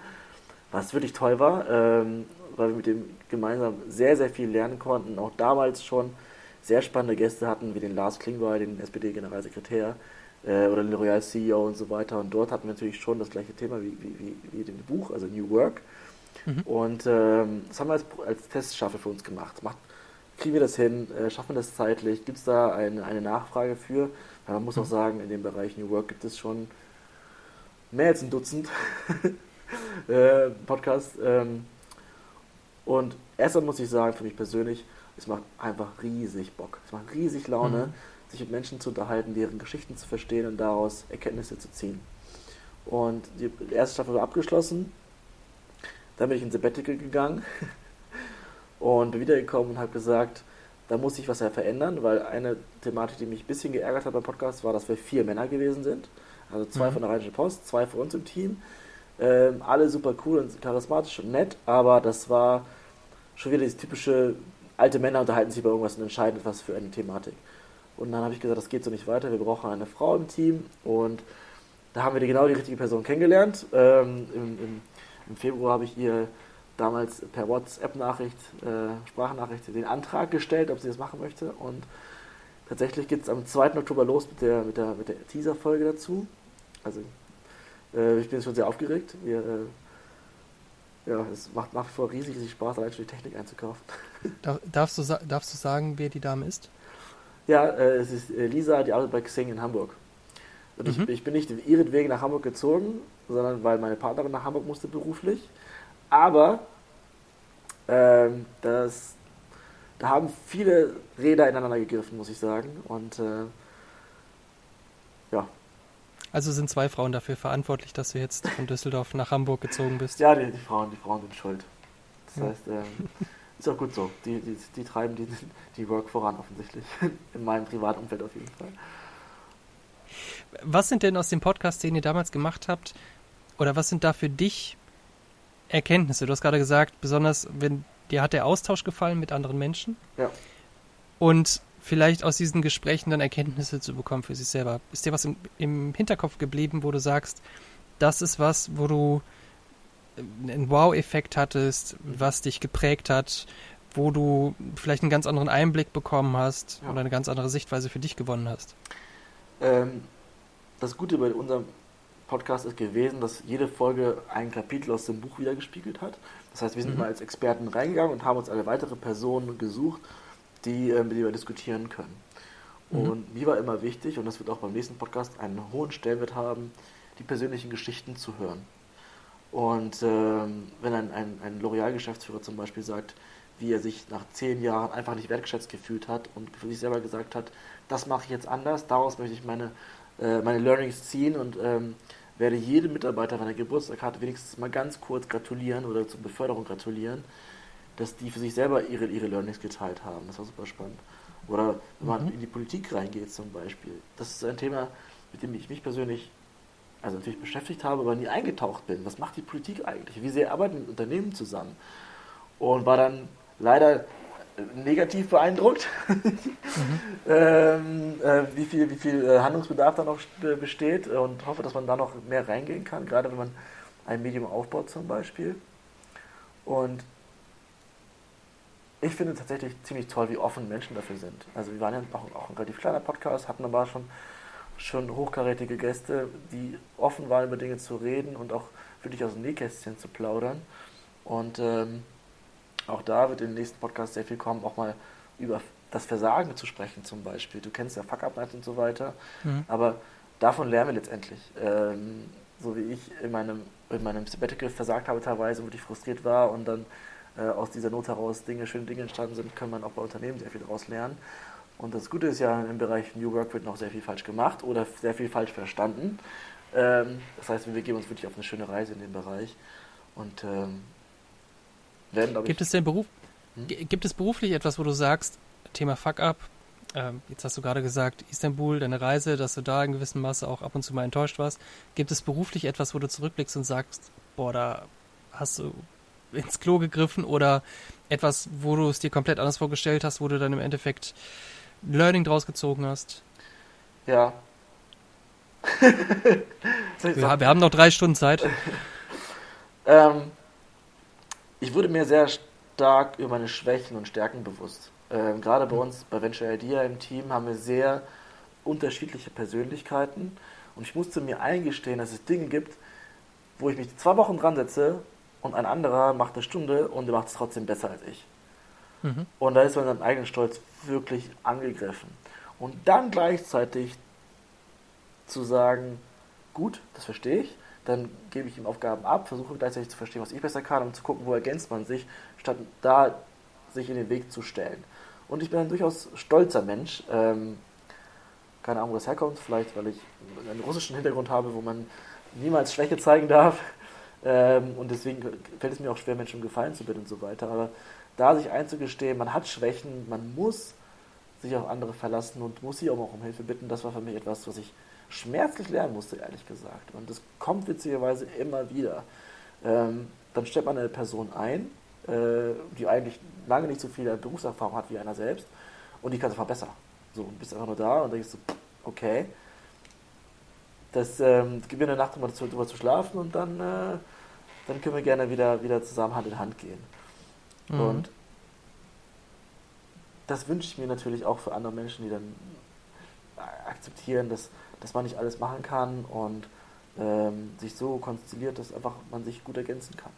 Was wirklich toll war, ähm, weil wir mit dem gemeinsam sehr, sehr viel lernen konnten. Auch damals schon sehr spannende Gäste hatten, wie den Lars Klingbeil, den SPD-Generalsekretär äh, oder den L'Oreal-CEO und so weiter. Und dort hatten wir natürlich schon das gleiche Thema wie, wie, wie, wie dem Buch, also New Work. Mhm. Und ähm, das haben wir als, als Teststaffel für uns gemacht. Macht, kriegen wir das hin? Äh, schaffen wir das zeitlich? Gibt es da eine, eine Nachfrage für? Weil man muss mhm. auch sagen, in dem Bereich New Work gibt es schon mehr als ein Dutzend äh, Podcasts. Ähm, und erstmal muss ich sagen, für mich persönlich, es macht einfach riesig Bock. Es macht riesig Laune, mhm. sich mit Menschen zu unterhalten, deren Geschichten zu verstehen und daraus Erkenntnisse zu ziehen. Und die erste Staffel war abgeschlossen. Dann bin ich in Sabbatical gegangen und bin wiedergekommen und habe gesagt, da muss sich was ja verändern, weil eine Thematik, die mich ein bisschen geärgert hat beim Podcast, war, dass wir vier Männer gewesen sind. Also zwei mhm. von der Rheinischen Post, zwei von uns im Team. Ähm, alle super cool und charismatisch und nett, aber das war schon wieder dieses typische, alte Männer unterhalten sich über irgendwas und entscheiden etwas für eine Thematik. Und dann habe ich gesagt, das geht so nicht weiter, wir brauchen eine Frau im Team und da haben wir genau die richtige Person kennengelernt. Ähm, im, im, im, Februar habe ich ihr damals per WhatsApp-Nachricht, äh, Sprachnachricht, den Antrag gestellt, ob sie das machen möchte. Und tatsächlich geht es am 2. Oktober los mit der, mit der, mit der Teaser-Folge dazu. Also äh, ich bin schon sehr aufgeregt. Wir, äh, ja, es macht nach wie vor riesig, riesig Spaß, allein schon die Technik einzukaufen. Darf, darfst, du, darfst du sagen, wer die Dame ist? Ja, äh, es ist äh, Lisa, die arbeitet bei Xing in Hamburg. Und mhm. ich, ich, bin nicht ihretwegen nach Hamburg gezogen, sondern weil meine Partnerin nach Hamburg musste beruflich. Aber ähm, das, da haben viele Räder ineinander gegriffen, muss ich sagen. Und äh, ja. Also sind zwei Frauen dafür verantwortlich, dass du jetzt von Düsseldorf nach Hamburg gezogen bist? Ja, die, die Frauen, die Frauen sind schuld. Das ja. heißt, ähm, ist auch gut so. Die, die, die treiben die, die Work voran offensichtlich. In meinem privaten Umfeld auf jeden Fall. Was sind denn aus dem Podcast, den ihr damals gemacht habt, oder was sind da für dich Erkenntnisse? Du hast gerade gesagt, besonders wenn dir hat der Austausch gefallen mit anderen Menschen. Ja. Und vielleicht aus diesen Gesprächen dann Erkenntnisse zu bekommen für sich selber. Ist dir was im, im Hinterkopf geblieben, wo du sagst, das ist was, wo du einen Wow-Effekt hattest, was dich geprägt hat, wo du vielleicht einen ganz anderen Einblick bekommen hast ja. oder eine ganz andere Sichtweise für dich gewonnen hast? Ähm, das Gute bei unserem Podcast ist gewesen, dass jede Folge ein Kapitel aus dem Buch wiedergespiegelt hat. Das heißt, wir sind mhm. mal als Experten reingegangen und haben uns eine weitere Person gesucht, die, äh, mit der wir diskutieren können. Mhm. Und mir war immer wichtig, und das wird auch beim nächsten Podcast einen hohen Stellenwert haben, die persönlichen Geschichten zu hören. Und ähm, wenn ein, ein, ein L'Oreal-Geschäftsführer zum Beispiel sagt, wie er sich nach zehn Jahren einfach nicht wertgeschätzt gefühlt hat und für sich selber gesagt hat, das mache ich jetzt anders, daraus möchte ich meine äh, meine Learnings ziehen und ähm, werde jedem Mitarbeiter, wenn er Geburtstag hat, wenigstens mal ganz kurz gratulieren oder zur Beförderung gratulieren, dass die für sich selber ihre, ihre Learnings geteilt haben. Das war super spannend. Oder wenn man mhm. in die Politik reingeht zum Beispiel. Das ist ein Thema, mit dem ich mich persönlich also natürlich beschäftigt habe, aber nie eingetaucht bin. Was macht die Politik eigentlich? Wie sehr arbeiten Unternehmen zusammen? Und war dann leider negativ beeindruckt, mhm. ähm, äh, wie viel, wie viel äh, Handlungsbedarf da noch besteht und hoffe, dass man da noch mehr reingehen kann, gerade wenn man ein Medium aufbaut zum Beispiel. Und ich finde tatsächlich ziemlich toll, wie offen Menschen dafür sind. Also wir waren ja auch, auch ein relativ kleiner Podcast, hatten aber schon, schon hochkarätige Gäste, die offen waren, über Dinge zu reden und auch wirklich aus dem Nähkästchen zu plaudern. Und ähm, auch da wird im nächsten Podcast sehr viel kommen, auch mal über das Versagen zu sprechen zum Beispiel. Du kennst ja Fuck Up und so weiter, mhm. aber davon lernen wir letztendlich. Ähm, so wie ich in meinem, in meinem Sabbatical versagt habe teilweise, wo ich frustriert war und dann äh, aus dieser Not heraus Dinge, schöne Dinge entstanden sind, kann man auch bei Unternehmen sehr viel daraus lernen. Und das Gute ist ja, im Bereich New Work wird noch sehr viel falsch gemacht oder sehr viel falsch verstanden. Ähm, das heißt, wir geben uns wirklich auf eine schöne Reise in dem Bereich. Und ähm, werden, gibt es denn Beruf, hm? gibt es beruflich etwas, wo du sagst, Thema Fuck-up, ähm, jetzt hast du gerade gesagt, Istanbul, deine Reise, dass du da in gewissem Maße auch ab und zu mal enttäuscht warst. Gibt es beruflich etwas, wo du zurückblickst und sagst, boah, da hast du ins Klo gegriffen oder etwas, wo du es dir komplett anders vorgestellt hast, wo du dann im Endeffekt Learning draus gezogen hast? Ja. wir, wir haben noch drei Stunden Zeit. ähm, ich wurde mir sehr stark über meine Schwächen und Stärken bewusst. Ähm, gerade bei uns bei Venture Idea im Team haben wir sehr unterschiedliche Persönlichkeiten und ich musste mir eingestehen, dass es Dinge gibt, wo ich mich zwei Wochen dran setze und ein anderer macht eine Stunde und der macht es trotzdem besser als ich. Mhm. Und da ist man seinem eigenen Stolz wirklich angegriffen. Und dann gleichzeitig zu sagen, gut, das verstehe ich, dann gebe ich ihm Aufgaben ab, versuche gleichzeitig zu verstehen, was ich besser kann, um zu gucken, wo ergänzt man sich, statt da sich in den Weg zu stellen. Und ich bin ein durchaus stolzer Mensch. Ähm, keine Ahnung, wo das herkommt, vielleicht weil ich einen russischen Hintergrund habe, wo man niemals Schwäche zeigen darf. Ähm, und deswegen fällt es mir auch schwer, Menschen Gefallen zu bitten und so weiter. Aber da sich einzugestehen, man hat Schwächen, man muss sich auf andere verlassen und muss sie auch um Hilfe bitten, das war für mich etwas, was ich schmerzlich lernen musste, ehrlich gesagt. Und das kommt witzigerweise immer wieder. Ähm, dann stellt man eine Person ein, äh, die eigentlich lange nicht so viel Berufserfahrung hat wie einer selbst und die kann es einfach besser. So, du bist einfach nur da und denkst so, okay, das ähm, gibt mir eine Nacht, um darüber zu schlafen und dann, äh, dann können wir gerne wieder, wieder zusammen Hand in Hand gehen. Mhm. Und das wünsche ich mir natürlich auch für andere Menschen, die dann akzeptieren, dass, dass man nicht alles machen kann und ähm, sich so konstelliert, dass einfach man sich gut ergänzen kann.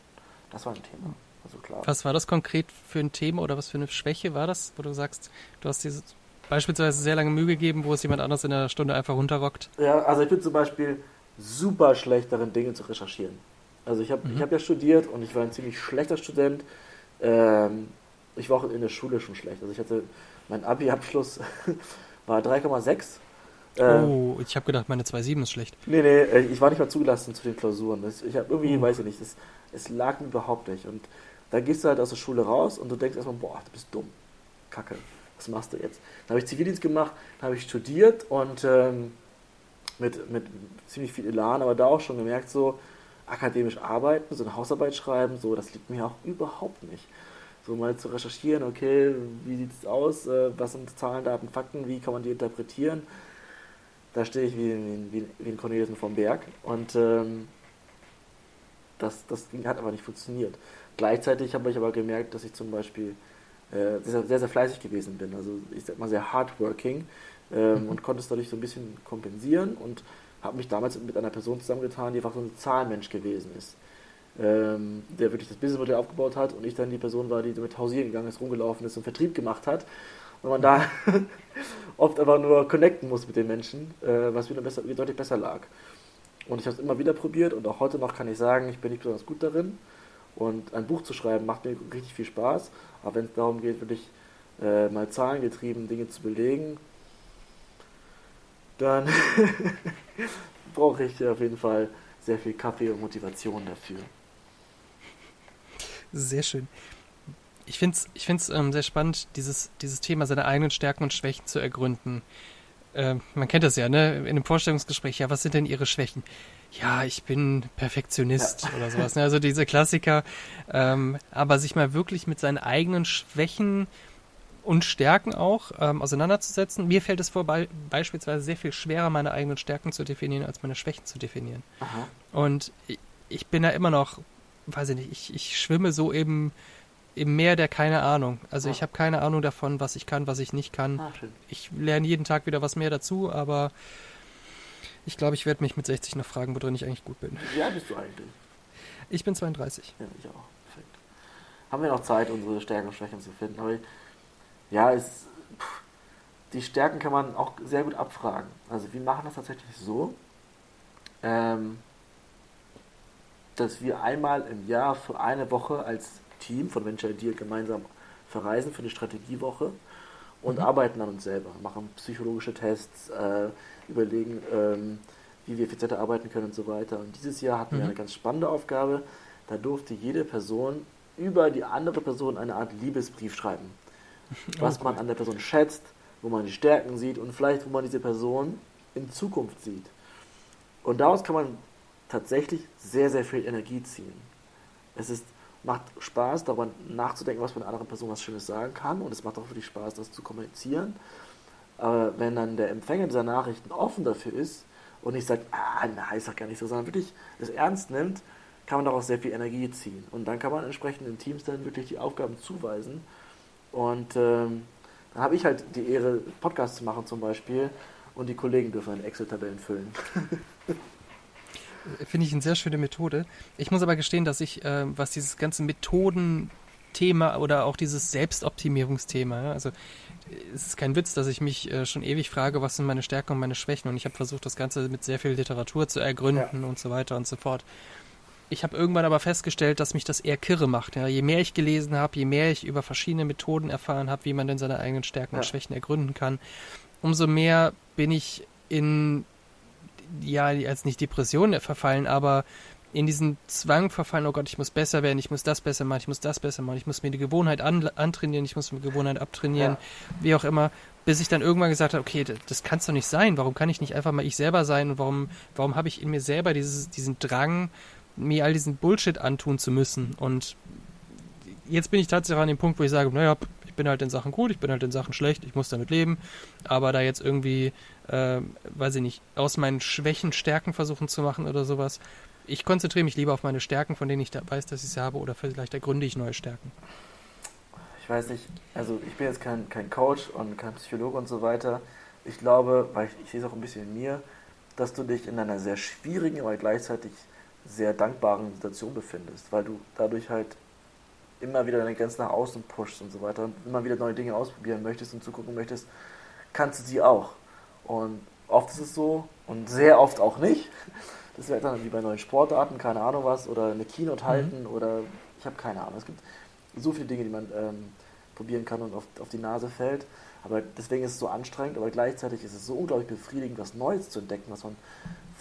Das war ein Thema. Also klar. Was war das konkret für ein Thema oder was für eine Schwäche war das, wo du sagst, du hast dieses beispielsweise sehr lange Mühe gegeben, wo es jemand anders in einer Stunde einfach runterrockt? Ja, also ich bin zum Beispiel super schlecht darin, Dinge zu recherchieren. Also ich habe mhm. hab ja studiert und ich war ein ziemlich schlechter Student. Ähm, ich war auch in der Schule schon schlecht. Also ich hatte, mein Abi-Abschluss war 3,6. Ähm, oh, ich habe gedacht, meine 2,7 ist schlecht. Nee, nee, äh, ich war nicht mal zugelassen zu den Klausuren. Ich habe irgendwie, oh. weiß ich nicht, das, es lag mir überhaupt nicht. Und da gehst du halt aus der Schule raus und du denkst erstmal, boah, du bist dumm. Kacke was machst du jetzt? Dann habe ich Zivildienst gemacht, dann habe ich studiert und ähm, mit, mit ziemlich viel Elan, aber da auch schon gemerkt, so akademisch arbeiten, so eine Hausarbeit schreiben, so, das liegt mir auch überhaupt nicht. So mal zu recherchieren, okay, wie sieht es aus, äh, was sind Zahlen, Daten, Fakten, wie kann man die interpretieren? Da stehe ich wie, wie, wie ein Cornelius vom Berg und ähm, das, das hat aber nicht funktioniert. Gleichzeitig habe ich aber gemerkt, dass ich zum Beispiel äh, sehr, sehr, sehr fleißig gewesen bin. Also ich sag mal sehr hardworking ähm, mhm. und konnte es dadurch so ein bisschen kompensieren und habe mich damals mit einer Person zusammengetan, die einfach so ein Zahlenmensch gewesen ist. Ähm, der wirklich das Businessmodell aufgebaut hat und ich dann die Person war, die mit hausieren gegangen ist, rumgelaufen ist und Vertrieb gemacht hat. Und man da oft einfach nur connecten muss mit den Menschen, äh, was wieder besser, deutlich besser lag. Und ich habe es immer wieder probiert und auch heute noch kann ich sagen, ich bin nicht besonders gut darin. Und ein Buch zu schreiben macht mir richtig viel Spaß. Aber wenn es darum geht, wirklich äh, mal zahlengetrieben Dinge zu belegen, dann brauche ich auf jeden Fall sehr viel Kaffee und Motivation dafür. Sehr schön. Ich finde es ich find's, ähm, sehr spannend, dieses, dieses Thema seine eigenen Stärken und Schwächen zu ergründen. Ähm, man kennt das ja, ne? In einem Vorstellungsgespräch, ja, was sind denn Ihre Schwächen? ja, ich bin Perfektionist ja. oder sowas. Ne? Also diese Klassiker. Ähm, aber sich mal wirklich mit seinen eigenen Schwächen und Stärken auch ähm, auseinanderzusetzen. Mir fällt es vor, be beispielsweise sehr viel schwerer, meine eigenen Stärken zu definieren, als meine Schwächen zu definieren. Aha. Und ich, ich, bin da immer noch, weiß ich nicht, ich, ich schwimme so eben im Meer der keine Ahnung. Also ja. ich habe keine Ahnung davon, was ich kann, was ich nicht kann. Ah, ich lerne jeden Tag wieder was mehr dazu, aber ich glaube, ich werde mich mit 60 noch fragen, worin ich eigentlich gut bin. Wie alt bist du eigentlich? Ich bin 32. Ja, ich auch. Perfekt. Haben wir noch Zeit, unsere Stärken und Schwächen zu finden. Aber ja, es, pff, die Stärken kann man auch sehr gut abfragen. Also wir machen das tatsächlich so, ähm, dass wir einmal im Jahr für eine Woche als Team von Venture Idea gemeinsam verreisen für eine Strategiewoche und mhm. arbeiten an uns selber, machen psychologische Tests, äh, überlegen, ähm, wie wir effizienter arbeiten können und so weiter. Und dieses Jahr hatten mhm. wir eine ganz spannende Aufgabe. Da durfte jede Person über die andere Person eine Art Liebesbrief schreiben. Was oh, man an der Person schätzt, wo man die Stärken sieht und vielleicht, wo man diese Person in Zukunft sieht. Und daraus kann man tatsächlich sehr, sehr viel Energie ziehen. Es ist, macht Spaß, darüber nachzudenken, was man einer anderen Person was Schönes sagen kann. Und es macht auch wirklich Spaß, das zu kommunizieren. Aber wenn dann der Empfänger dieser Nachrichten offen dafür ist und nicht sagt, ah, nein, ist doch gar nicht so, sondern wirklich es ernst nimmt, kann man daraus sehr viel Energie ziehen. Und dann kann man entsprechend in Teams dann wirklich die Aufgaben zuweisen. Und ähm, dann habe ich halt die Ehre, Podcasts zu machen zum Beispiel und die Kollegen dürfen dann Excel-Tabellen füllen. Finde ich eine sehr schöne Methode. Ich muss aber gestehen, dass ich, äh, was dieses ganze Methodenthema oder auch dieses Selbstoptimierungsthema, ja, also es ist kein Witz, dass ich mich äh, schon ewig frage, was sind meine Stärken und meine Schwächen und ich habe versucht, das Ganze mit sehr viel Literatur zu ergründen ja. und so weiter und so fort. Ich habe irgendwann aber festgestellt, dass mich das eher kirre macht. Ja. Je mehr ich gelesen habe, je mehr ich über verschiedene Methoden erfahren habe, wie man denn seine eigenen Stärken ja. und Schwächen ergründen kann, umso mehr bin ich in, ja, als nicht Depression verfallen, aber in diesen Zwang verfallen, oh Gott, ich muss besser werden, ich muss das besser machen, ich muss das besser machen, ich muss mir die Gewohnheit an, antrainieren, ich muss mir die Gewohnheit abtrainieren, ja. wie auch immer, bis ich dann irgendwann gesagt habe, okay, das, das kann es doch nicht sein, warum kann ich nicht einfach mal ich selber sein und warum, warum habe ich in mir selber dieses, diesen Drang, mir all diesen Bullshit antun zu müssen und jetzt bin ich tatsächlich an dem Punkt, wo ich sage, naja, ich bin halt in Sachen gut, ich bin halt in Sachen schlecht, ich muss damit leben, aber da jetzt irgendwie, äh, weiß ich nicht, aus meinen Schwächen Stärken versuchen zu machen oder sowas, ich konzentriere mich lieber auf meine Stärken, von denen ich weiß, dass ich sie habe, oder vielleicht ergründe ich neue Stärken. Ich weiß nicht, also ich bin jetzt kein, kein Coach und kein Psychologe und so weiter. Ich glaube, weil ich, ich sehe es auch ein bisschen in mir, dass du dich in einer sehr schwierigen, aber gleichzeitig sehr dankbaren Situation befindest, weil du dadurch halt immer wieder deine Grenzen nach außen pushst und so weiter und immer wieder neue Dinge ausprobieren möchtest und zugucken möchtest, kannst du sie auch. Und oft ist es so und sehr oft auch nicht, das wäre dann wie bei neuen Sportarten, keine Ahnung was, oder eine Keynote mhm. halten mhm. oder ich habe keine Ahnung. Es gibt so viele Dinge, die man ähm, probieren kann und auf, auf die Nase fällt. Aber deswegen ist es so anstrengend, aber gleichzeitig ist es so unglaublich befriedigend, was Neues zu entdecken, was man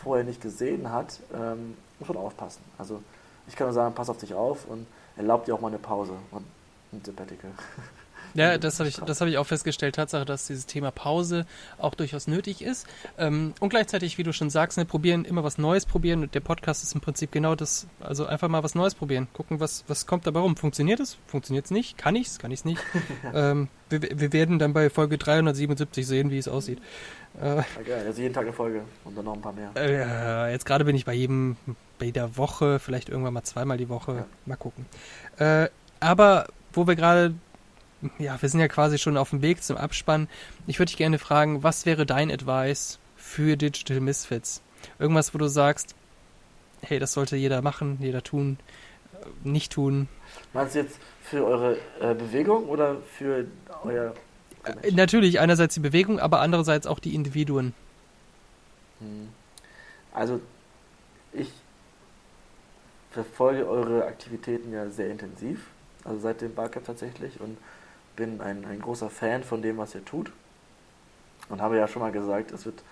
vorher nicht gesehen hat. Ähm, muss man aufpassen. Also ich kann nur sagen, pass auf dich auf und erlaub dir auch mal eine Pause und ein Sabbatical. Ja, das habe ich, das hab ich auch festgestellt. Tatsache, dass dieses Thema Pause auch durchaus nötig ist. Ähm, und gleichzeitig, wie du schon sagst, ne, probieren, immer was Neues probieren. Und der Podcast ist im Prinzip genau das. Also einfach mal was Neues probieren. Gucken, was, was kommt dabei rum. Funktioniert es? Funktioniert es nicht? Kann ich es? Kann ich es nicht? ähm, wir, wir, werden dann bei Folge 377 sehen, wie es aussieht. Äh, okay, also jeden Tag eine Folge und dann noch ein paar mehr. Äh, jetzt gerade bin ich bei jedem, bei jeder Woche, vielleicht irgendwann mal zweimal die Woche. Ja. Mal gucken. Äh, aber wo wir gerade ja, wir sind ja quasi schon auf dem Weg zum Abspann. Ich würde dich gerne fragen, was wäre dein Advice für Digital Misfits? Irgendwas, wo du sagst, hey, das sollte jeder machen, jeder tun, äh, nicht tun. Meinst du jetzt für eure äh, Bewegung oder für euer. Äh, natürlich, einerseits die Bewegung, aber andererseits auch die Individuen. Hm. Also, ich verfolge eure Aktivitäten ja sehr intensiv, also seit dem Barcamp tatsächlich und bin ein, ein großer Fan von dem, was ihr tut. Und habe ja schon mal gesagt, es wird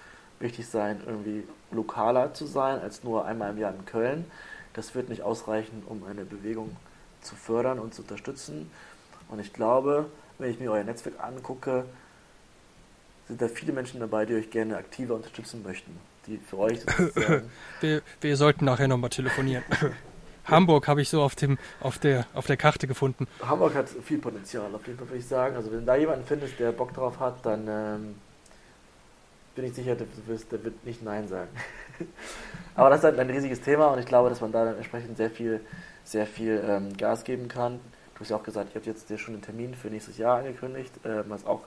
wichtig sein, irgendwie lokaler zu sein als nur einmal im Jahr in Köln. Das wird nicht ausreichen, um eine Bewegung zu fördern und zu unterstützen. Und ich glaube, wenn ich mir euer Netzwerk angucke, sind da viele Menschen dabei, die euch gerne aktiver unterstützen möchten. Die für euch wir, wir sollten nachher nochmal telefonieren. Hamburg habe ich so auf, dem, auf, der, auf der Karte gefunden. Hamburg hat viel Potenzial, auf jeden Fall würde ich sagen. Also wenn du da jemanden findest, der Bock drauf hat, dann ähm, bin ich sicher, der, der wird nicht Nein sagen. Aber das ist halt ein riesiges Thema und ich glaube, dass man da dann entsprechend sehr viel, sehr viel ähm, Gas geben kann. Du hast ja auch gesagt, ihr habt jetzt schon einen Termin für nächstes Jahr angekündigt, äh, was auch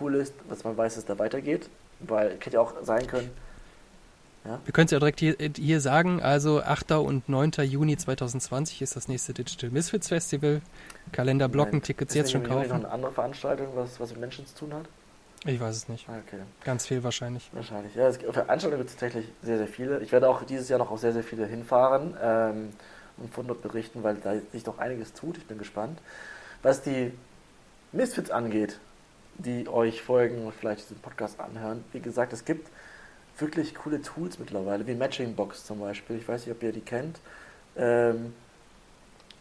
cool ist, dass man weiß, dass es da weitergeht. Weil hätte ja auch sein können, ja? Wir können es ja direkt hier, hier, sagen, also 8. und 9. Juni 2020 ist das nächste Digital Misfits Festival. Kalender blocken, Tickets jetzt schon kaufen. noch eine andere Veranstaltung, was, was mit Menschen zu tun hat? Ich weiß es nicht. Ah, okay. Ganz viel wahrscheinlich. Wahrscheinlich, ja. Es, Veranstaltungen gibt es tatsächlich sehr, sehr viele. Ich werde auch dieses Jahr noch auf sehr, sehr viele hinfahren ähm, und von dort berichten, weil da sich doch einiges tut. Ich bin gespannt. Was die Misfits angeht, die euch folgen und vielleicht diesen Podcast anhören, wie gesagt, es gibt wirklich coole Tools mittlerweile, wie Matchingbox zum Beispiel. Ich weiß nicht, ob ihr die kennt, ähm,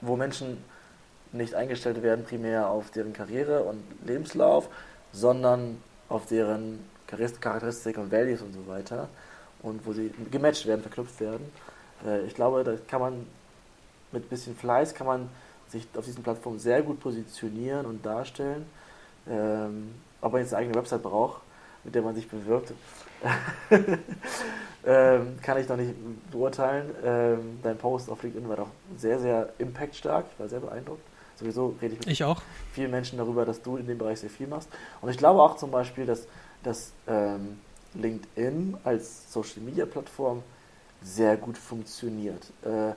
wo Menschen nicht eingestellt werden primär auf deren Karriere und Lebenslauf, sondern auf deren Charakteristik und Values und so weiter und wo sie gematcht werden, verknüpft werden. Äh, ich glaube, da kann man mit ein bisschen Fleiß kann man sich auf diesen Plattformen sehr gut positionieren und darstellen. Ähm, ob man jetzt eine eigene Website braucht, mit der man sich bewirbt, ähm, kann ich noch nicht beurteilen. Ähm, dein Post auf LinkedIn war doch sehr, sehr impactstark. Ich war sehr beeindruckt. Sowieso rede ich mit ich vielen Menschen darüber, dass du in dem Bereich sehr viel machst. Und ich glaube auch zum Beispiel, dass, dass ähm, LinkedIn als Social Media Plattform sehr gut funktioniert. Äh,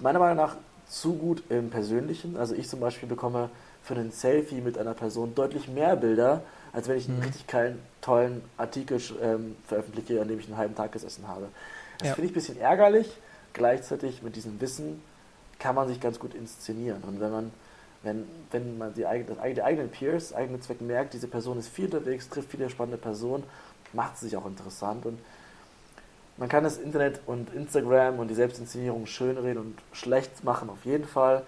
meiner Meinung nach zu gut im Persönlichen. Also ich zum Beispiel bekomme für einen Selfie mit einer Person deutlich mehr Bilder, als wenn ich einen mhm. richtig keinen, tollen Artikel ähm, veröffentliche, an dem ich einen halben Tag gesessen habe. Das ja. finde ich ein bisschen ärgerlich. Gleichzeitig mit diesem Wissen kann man sich ganz gut inszenieren. Und wenn man, wenn, wenn man die, eigene, die eigenen Peers, eigene Zweck merkt, diese Person ist viel unterwegs, trifft viele spannende Personen, macht es sich auch interessant. Und man kann das Internet und Instagram und die Selbstinszenierung schönreden und schlecht machen, auf jeden Fall.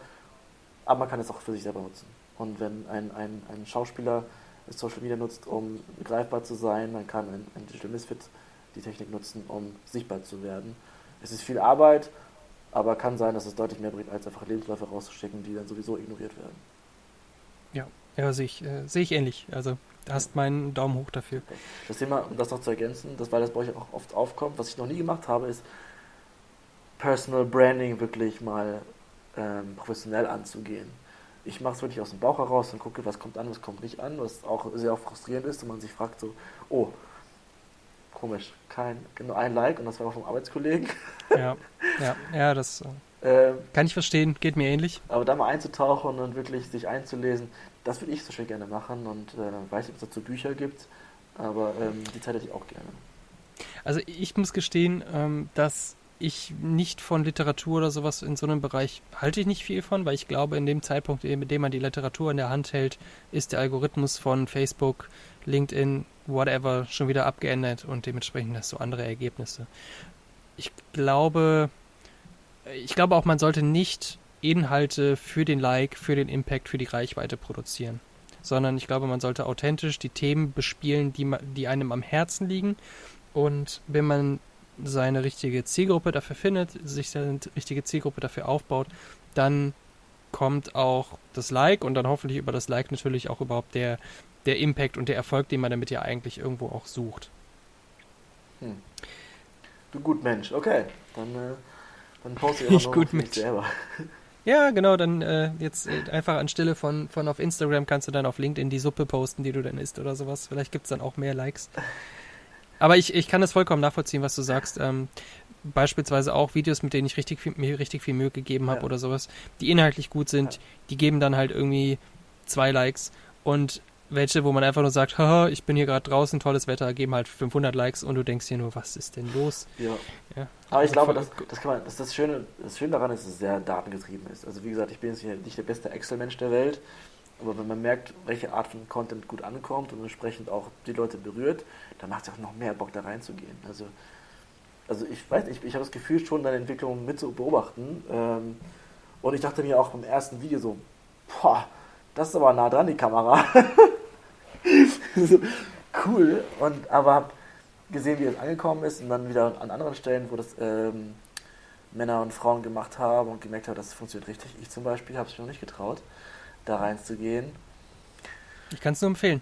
Aber man kann es auch für sich selber nutzen. Und wenn ein, ein, ein Schauspieler Social Media nutzt, um greifbar zu sein, dann kann ein, ein Digital Misfit die Technik nutzen, um sichtbar zu werden. Es ist viel Arbeit, aber kann sein, dass es deutlich mehr bringt, als einfach Lebensläufe rauszuschicken, die dann sowieso ignoriert werden. Ja, ja sehe ich, äh, sehe ich ähnlich. Also da hast meinen Daumen hoch dafür. Das Thema, um das noch zu ergänzen, das, weil das bei euch auch oft aufkommt, was ich noch nie gemacht habe, ist Personal Branding wirklich mal ähm, professionell anzugehen. Ich mache es wirklich aus dem Bauch heraus und gucke, was kommt an, was kommt nicht an, was auch sehr frustrierend ist und man sich fragt so, oh, komisch, kein, nur ein Like und das war auch vom Arbeitskollegen. Ja, ja, ja, das äh, ähm, kann ich verstehen, geht mir ähnlich. Aber da mal einzutauchen und wirklich sich einzulesen, das würde ich so schön gerne machen und äh, weiß nicht, ob es dazu Bücher gibt, aber ähm, die Zeit hätte ich auch gerne. Also ich muss gestehen, ähm, dass ich nicht von Literatur oder sowas in so einem Bereich halte ich nicht viel von, weil ich glaube, in dem Zeitpunkt, in dem man die Literatur in der Hand hält, ist der Algorithmus von Facebook, LinkedIn, whatever schon wieder abgeändert und dementsprechend hast du andere Ergebnisse. Ich glaube, ich glaube auch, man sollte nicht Inhalte für den Like, für den Impact, für die Reichweite produzieren. Sondern ich glaube, man sollte authentisch die Themen bespielen, die, die einem am Herzen liegen. Und wenn man seine richtige Zielgruppe dafür findet, sich seine richtige Zielgruppe dafür aufbaut, dann kommt auch das Like und dann hoffentlich über das Like natürlich auch überhaupt der, der Impact und der Erfolg, den man damit ja eigentlich irgendwo auch sucht. Hm. Du gut Mensch, okay. Dann, äh, dann poste ich, ich gut Mensch. selber. Ja, genau, dann äh, jetzt äh, einfach anstelle von, von auf Instagram kannst du dann auf LinkedIn die Suppe posten, die du dann isst oder sowas. Vielleicht gibt es dann auch mehr Likes. Aber ich, ich kann das vollkommen nachvollziehen, was du sagst. Ähm, beispielsweise auch Videos, mit denen ich richtig viel, mir richtig viel Mühe gegeben habe ja. oder sowas, die inhaltlich gut sind, ja. die geben dann halt irgendwie zwei Likes. Und welche, wo man einfach nur sagt, haha, ich bin hier gerade draußen, tolles Wetter, geben halt 500 Likes und du denkst dir nur, was ist denn los? Ja. ja. Aber ich glaube, das, das, kann man, das, das, Schöne, das Schöne daran ist, dass es sehr datengetrieben ist. Also wie gesagt, ich bin jetzt nicht der beste Excel-Mensch der Welt, aber wenn man merkt, welche Art von Content gut ankommt und entsprechend auch die Leute berührt, dann macht es auch noch mehr Bock da reinzugehen. Also, also ich weiß nicht, ich, ich habe das Gefühl schon deine Entwicklung mit zu beobachten. Ähm, und ich dachte mir auch beim ersten Video so, boah, das ist aber nah dran, die Kamera. so, cool. Und aber habe gesehen, wie es angekommen ist und dann wieder an anderen Stellen, wo das ähm, Männer und Frauen gemacht haben und gemerkt habe, das funktioniert richtig. Ich zum Beispiel habe es mir noch nicht getraut, da reinzugehen. Ich kann es nur empfehlen.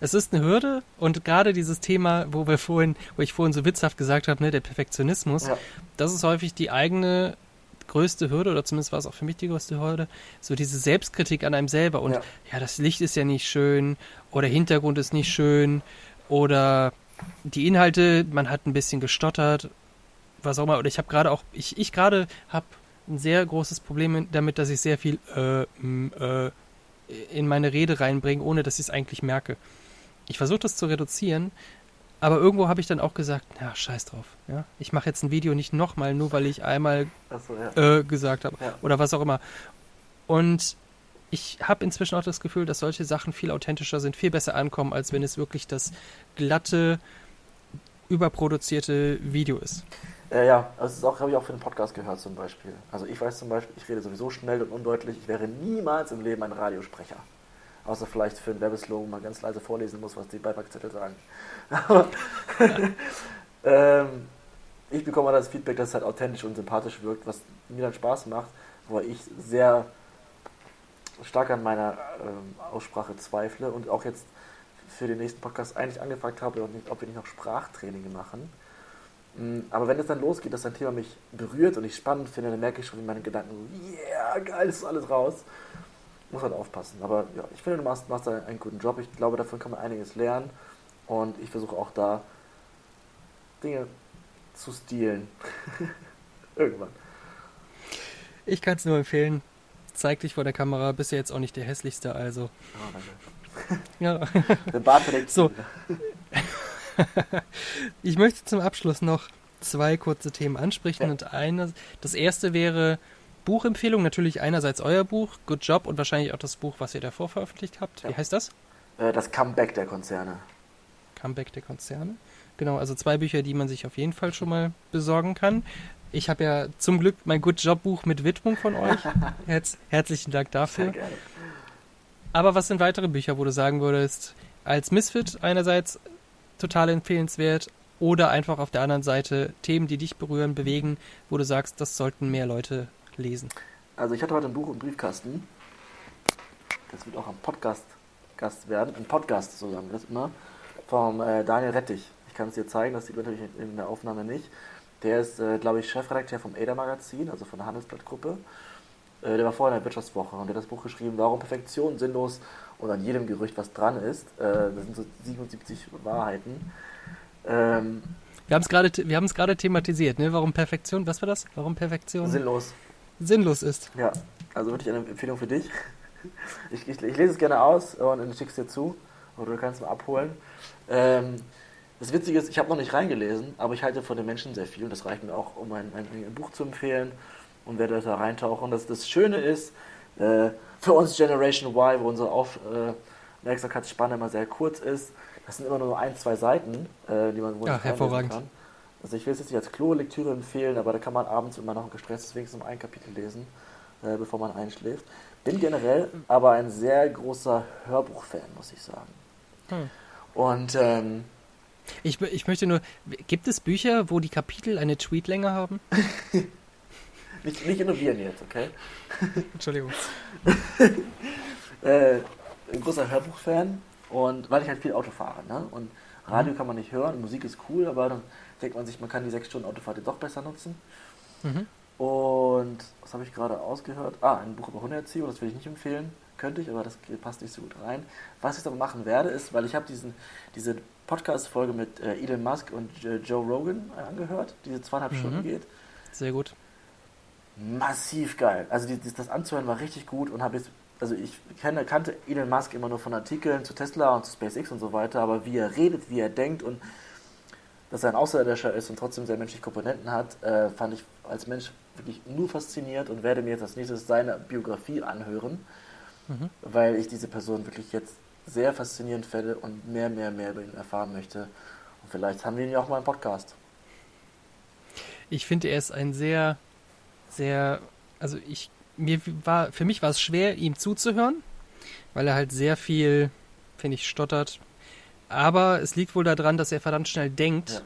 Es ist eine Hürde und gerade dieses Thema, wo wir vorhin, wo ich vorhin so witzhaft gesagt habe, ne, der Perfektionismus, ja. das ist häufig die eigene größte Hürde, oder zumindest war es auch für mich die größte Hürde, so diese Selbstkritik an einem selber. Und ja. ja, das Licht ist ja nicht schön oder Hintergrund ist nicht schön oder die Inhalte, man hat ein bisschen gestottert, was auch immer. Oder ich habe gerade auch, ich, ich gerade habe ein sehr großes Problem damit, dass ich sehr viel äh, äh, in meine Rede reinbringe, ohne dass ich es eigentlich merke. Ich versuche das zu reduzieren, aber irgendwo habe ich dann auch gesagt, ja, scheiß drauf. Ja? Ich mache jetzt ein Video nicht nochmal, nur weil ich einmal so, ja. äh, gesagt habe. Ja. Oder was auch immer. Und ich habe inzwischen auch das Gefühl, dass solche Sachen viel authentischer sind, viel besser ankommen, als wenn es wirklich das glatte, überproduzierte Video ist. Äh, ja, das habe ich auch für den Podcast gehört zum Beispiel. Also ich weiß zum Beispiel, ich rede sowieso schnell und undeutlich. Ich wäre niemals im Leben ein Radiosprecher. Außer vielleicht für einen Werbeslogan mal ganz leise vorlesen muss, was die Beipackzettel sagen. ähm, ich bekomme das Feedback, dass es halt authentisch und sympathisch wirkt, was mir dann Spaß macht, weil ich sehr stark an meiner ähm, Aussprache zweifle und auch jetzt für den nächsten Podcast eigentlich angefragt habe, ob wir nicht noch Sprachtraining machen. Mm, aber wenn es dann losgeht, dass ein Thema mich berührt und ich spannend finde, dann merke ich schon in meinen Gedanken, yeah, geil, ist alles raus muss halt aufpassen. Aber ja, ich finde, du machst, machst da einen guten Job. Ich glaube, davon kann man einiges lernen. Und ich versuche auch da Dinge zu stehlen. Irgendwann. Ich kann es nur empfehlen. Zeig dich vor der Kamera, bist ja jetzt auch nicht der hässlichste, also. Oh, danke. Ja. Der Bart verdeckt So. ich möchte zum Abschluss noch zwei kurze Themen ansprechen Ja. und eine, das erste wäre Buchempfehlung, natürlich einerseits euer Buch, Good Job und wahrscheinlich auch das Buch, was ihr davor veröffentlicht habt. Wie Ja. heißt das? Äh, Das Comeback der Konzerne. Comeback der Konzerne. Genau, also zwei Bücher, die man sich auf jeden Fall schon mal besorgen kann. Ich habe ja zum Glück mein Good Job Buch mit Widmung von euch. Herz, herzlichen Dank Sehr dafür. gerne. Aber was sind weitere Bücher, wo du sagen würdest, als Misfit einerseits total empfehlenswert oder einfach auf der anderen Seite Themen, die dich berühren, bewegen, wo du sagst, das sollten mehr Leute lesen? Also ich hatte heute ein Buch im Briefkasten. Das wird auch am Podcast Gast werden. Ein Podcast, so sagen wir das immer. Vom äh, Daniel Rettich. Ich kann es dir zeigen, das sieht man natürlich in der Aufnahme nicht. Der ist, äh, glaube ich, Chefredakteur vom ADA Magazin, also von der Handelsblattgruppe. Äh, der war vorher in der Wirtschaftswoche und der hat das Buch geschrieben, Warum Perfektion sinnlos und an jedem Gerücht was dran ist. Äh, das sind so 77 Wahrheiten. Ähm, Wir haben es gerade, wir haben es gerade thematisiert, ne? Warum Perfektion, was war das? Warum Perfektion sinnlos. sinnlos ist. Ja, also wirklich eine Empfehlung für dich. Ich, ich, ich lese es gerne aus und dann schick's dir zu. Oder du kannst es mal abholen. Ähm, das Witzige ist, ich habe noch nicht reingelesen, aber ich halte von den Menschen sehr viel und das reicht mir auch, um ein, ein, ein Buch zu empfehlen und werde da reintauchen. Und das, das Schöne ist, äh, für uns Generation Y, wo unsere Aufmerksamkeitsspanne immer sehr kurz ist, das sind immer nur ein, zwei Seiten, äh, die man wo Ja, hervorragend. kann. Also ich will es jetzt nicht als Klolektüre empfehlen, aber da kann man abends, wenn man noch gestresst ist, wenigstens um ein Kapitel lesen, äh, bevor man einschläft. Bin generell aber ein sehr großer Hörbuchfan, muss ich sagen. Hm. Und ähm, Ich, ich möchte nur, gibt es Bücher, wo die Kapitel eine Tweetlänge haben? nicht, nicht innovieren jetzt, okay? Entschuldigung. Äh, ein großer Hörbuchfan und weil ich halt viel Auto fahre, ne? Und Radio kann man nicht hören, Musik ist cool, aber dann denkt man sich, man kann die sechs Stunden Autofahrt ja doch besser nutzen. Mhm. Und was habe ich gerade ausgehört? Ah, ein Buch über Hundeerziehung, das will ich nicht empfehlen. Könnte ich, aber das passt nicht so gut rein. Was ich aber machen werde, ist, weil ich habe diesen, diese Podcast-Folge mit äh, Elon Musk und äh, Joe Rogan äh, angehört, die diese zweieinhalb Mhm. Stunden geht. Sehr gut. Massiv geil. Also die, das, das anzuhören war richtig gut und habe jetzt, also ich kenne, kannte Elon Musk immer nur von Artikeln zu Tesla und zu SpaceX und so weiter, aber wie er redet, wie er denkt und dass er ein Außerirdischer ist und trotzdem sehr menschliche Komponenten hat, äh, fand ich als Mensch wirklich nur fasziniert und werde mir jetzt als nächstes seine Biografie anhören, Mhm. weil ich diese Person wirklich jetzt sehr faszinierend finde und mehr, mehr, mehr über ihn erfahren möchte. Und vielleicht haben wir ihn ja auch mal im Podcast. Ich finde, er ist ein sehr, sehr, also ich, mir war, für mich war es schwer, ihm zuzuhören, weil er halt sehr viel, finde ich, stottert. Aber es liegt wohl daran, dass er verdammt schnell denkt Ja.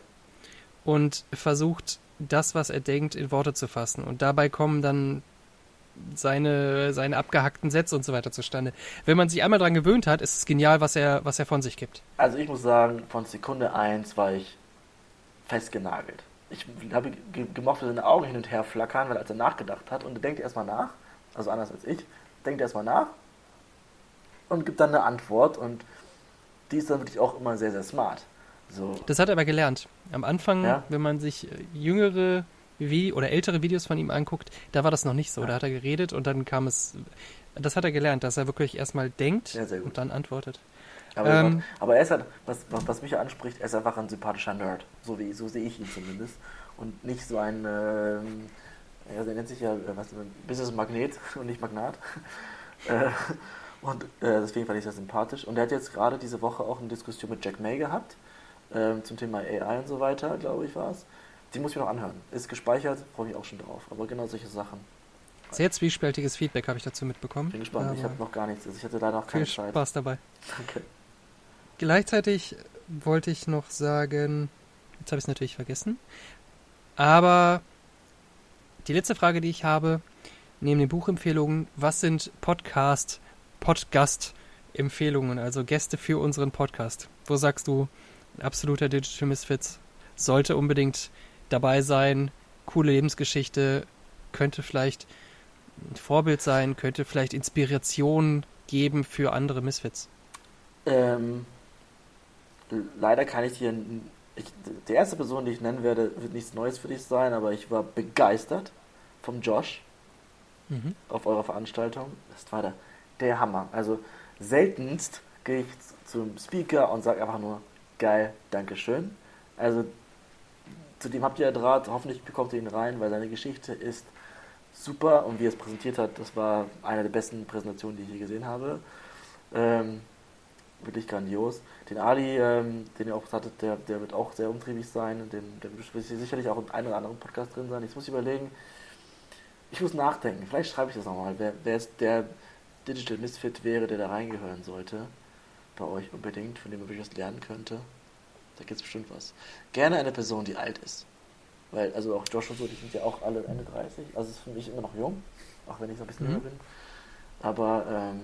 und versucht, das, was er denkt, in Worte zu fassen. Und dabei kommen dann seine, seine abgehackten Sätze und so weiter zustande. Wenn man sich einmal dran gewöhnt hat, ist es genial, was er, was er von sich gibt. Also ich muss sagen, von Sekunde 1 war ich festgenagelt. Ich habe ge- gemocht, wie seine Augen hin und her flackern, weil als er nachgedacht hat und er denkt erstmal nach, also anders als ich, denkt erstmal nach und gibt dann eine Antwort und die ist dann wirklich auch immer sehr, sehr smart. So, Das hat er aber gelernt. Am Anfang, Ja. wenn man sich äh, jüngere Vi oder ältere Videos von ihm anguckt, da war das noch nicht so. Ja. Da hat er geredet und dann kam es. Das hat er gelernt, dass er wirklich erstmal denkt Ja, und dann antwortet. Aber, ähm, aber er ist halt, was, was, was mich anspricht, er ist einfach ein sympathischer Nerd. So, wie, so sehe ich ihn zumindest. Und nicht so ein, ähm, ja, der nennt sich ja, äh, was, Business Magnet und nicht Magnat. Äh, und äh, deswegen fand ich das sympathisch. Und er hat jetzt gerade diese Woche auch eine Diskussion mit Jack May gehabt, ähm, zum Thema AI und so weiter, glaube ich, war es. Die muss ich mir noch anhören. Ist gespeichert, freue mich auch schon drauf. Aber genau solche Sachen. Sehr zwiespältiges Feedback habe ich dazu mitbekommen. Bin gespannt. ich Aber habe noch gar nichts. Also ich hatte leider noch viel keine Zeit. Spaß dabei. Danke. Gleichzeitig wollte ich noch sagen, jetzt habe ich es natürlich vergessen, aber die letzte Frage, die ich habe, neben den Buchempfehlungen, was sind Podcast, Podcast-Empfehlungen, also Gäste für unseren Podcast? Wo sagst du, absoluter Digital Misfits sollte unbedingt dabei sein, coole Lebensgeschichte, könnte vielleicht ein Vorbild sein, könnte vielleicht Inspiration geben für andere Misfits? Ähm, leider kann ich dir ich, die erste Person, die ich nennen werde, wird nichts Neues für dich sein, aber ich war begeistert vom Josh Mhm. auf eurer Veranstaltung. Das war der, der Hammer. Also seltenst gehe ich zum Speaker und sage einfach nur geil, Dankeschön. Also zu dem habt ihr ja Draht, hoffentlich bekommt ihr ihn rein, weil seine Geschichte ist super und wie er es präsentiert hat, das war eine der besten Präsentationen, die ich je gesehen habe. Ähm, wirklich grandios. Den Ali, ähm, den ihr auch hattet, der, der wird auch sehr umtriebig sein. Den, der wird sicherlich auch in einem oder anderen Podcast drin sein. Jetzt muss ich überlegen, ich muss nachdenken. Vielleicht schreibe ich das nochmal. Wer, wer jetzt der Digital Misfit wäre, der da reingehören sollte, bei euch unbedingt, von dem man wirklich was lernen könnte. Da gibt es bestimmt was. Gerne eine Person, die alt ist. Weil, also auch Josh und so, die sind ja auch alle Ende 30. Also ist für mich immer noch jung, auch wenn ich so ein bisschen Mhm. jünger bin. Aber ähm,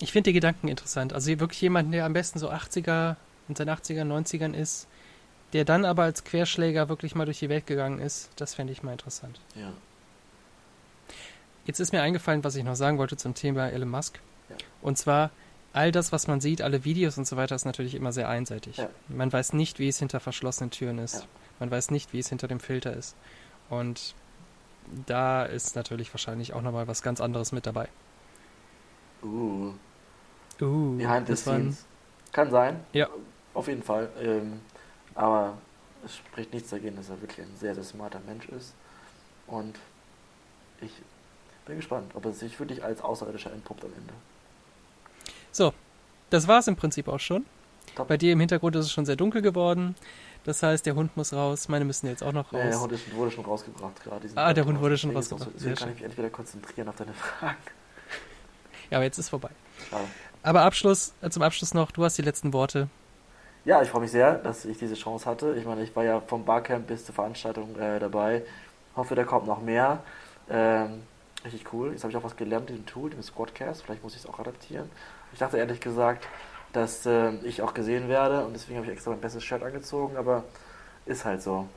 Ich finde die Gedanken interessant. Also wirklich jemanden, der am besten so 80er, in seinen 80ern, 90ern ist, der dann aber als Querschläger wirklich mal durch die Welt gegangen ist, das fände ich mal interessant. ja. Jetzt ist mir eingefallen, was ich noch sagen wollte zum Thema Elon Musk. Ja. Und zwar, all das, was man sieht, alle Videos und so weiter, ist natürlich immer sehr einseitig. Ja. Man weiß nicht, wie es hinter verschlossenen Türen ist. Ja. Man weiß nicht, wie es hinter dem Filter ist. Und da ist natürlich wahrscheinlich auch nochmal was ganz anderes mit dabei. Uh, Uh, behind the scenes. Kann sein. Ja. Auf jeden Fall. Ähm, aber es spricht nichts dagegen, dass er wirklich ein sehr, sehr smarter Mensch ist. Und ich bin gespannt, ob er sich wirklich als Außerirdischer entpuppt am Ende. So, das war es im Prinzip auch schon. Top. Bei dir im Hintergrund ist es schon sehr dunkel geworden. Das heißt, der Hund muss raus. Meine müssen jetzt auch noch raus. Nee, der Hund ist, wurde schon rausgebracht gerade. Ah, der Hund wurde schon rausgebracht. So, kann ich mich entweder konzentrieren auf deine Fragen. Ja, aber jetzt ist vorbei. Schade. Aber Abschluss, äh, zum Abschluss noch, du hast die letzten Worte. Ja, ich freue mich sehr, dass ich diese Chance hatte. Ich meine, ich war ja vom Barcamp bis zur Veranstaltung äh, dabei. Hoffe, da kommt noch mehr. Ähm, richtig cool. Jetzt habe ich auch was gelernt, diesem Tool, dem Squadcast. Vielleicht muss ich es auch adaptieren. Ich dachte ehrlich gesagt, dass äh, ich auch gesehen werde und deswegen habe ich extra mein bestes Shirt angezogen, aber ist halt so.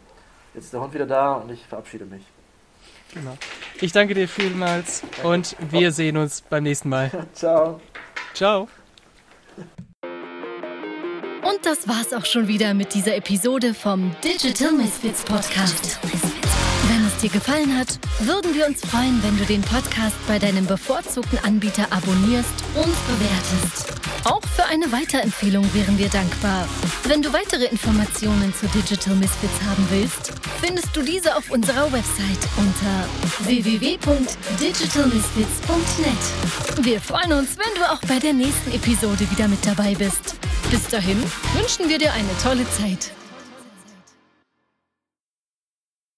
Jetzt ist der Hund wieder da und ich verabschiede mich. Genau. Ich danke dir vielmals und wir sehen uns beim nächsten Mal. Ciao. Ciao. Und das war's auch schon wieder mit dieser Episode vom Digital Misfits Podcast. Dir gefallen hat, würden wir uns freuen, wenn du den Podcast bei deinem bevorzugten Anbieter abonnierst und bewertest. Auch für eine Weiterempfehlung wären wir dankbar. Wenn du weitere Informationen zu Digital Misfits haben willst, findest du diese auf unserer Website unter www.digitalmisfits.net. Wir freuen uns, wenn du auch bei der nächsten Episode wieder mit dabei bist. Bis dahin wünschen wir dir eine tolle Zeit.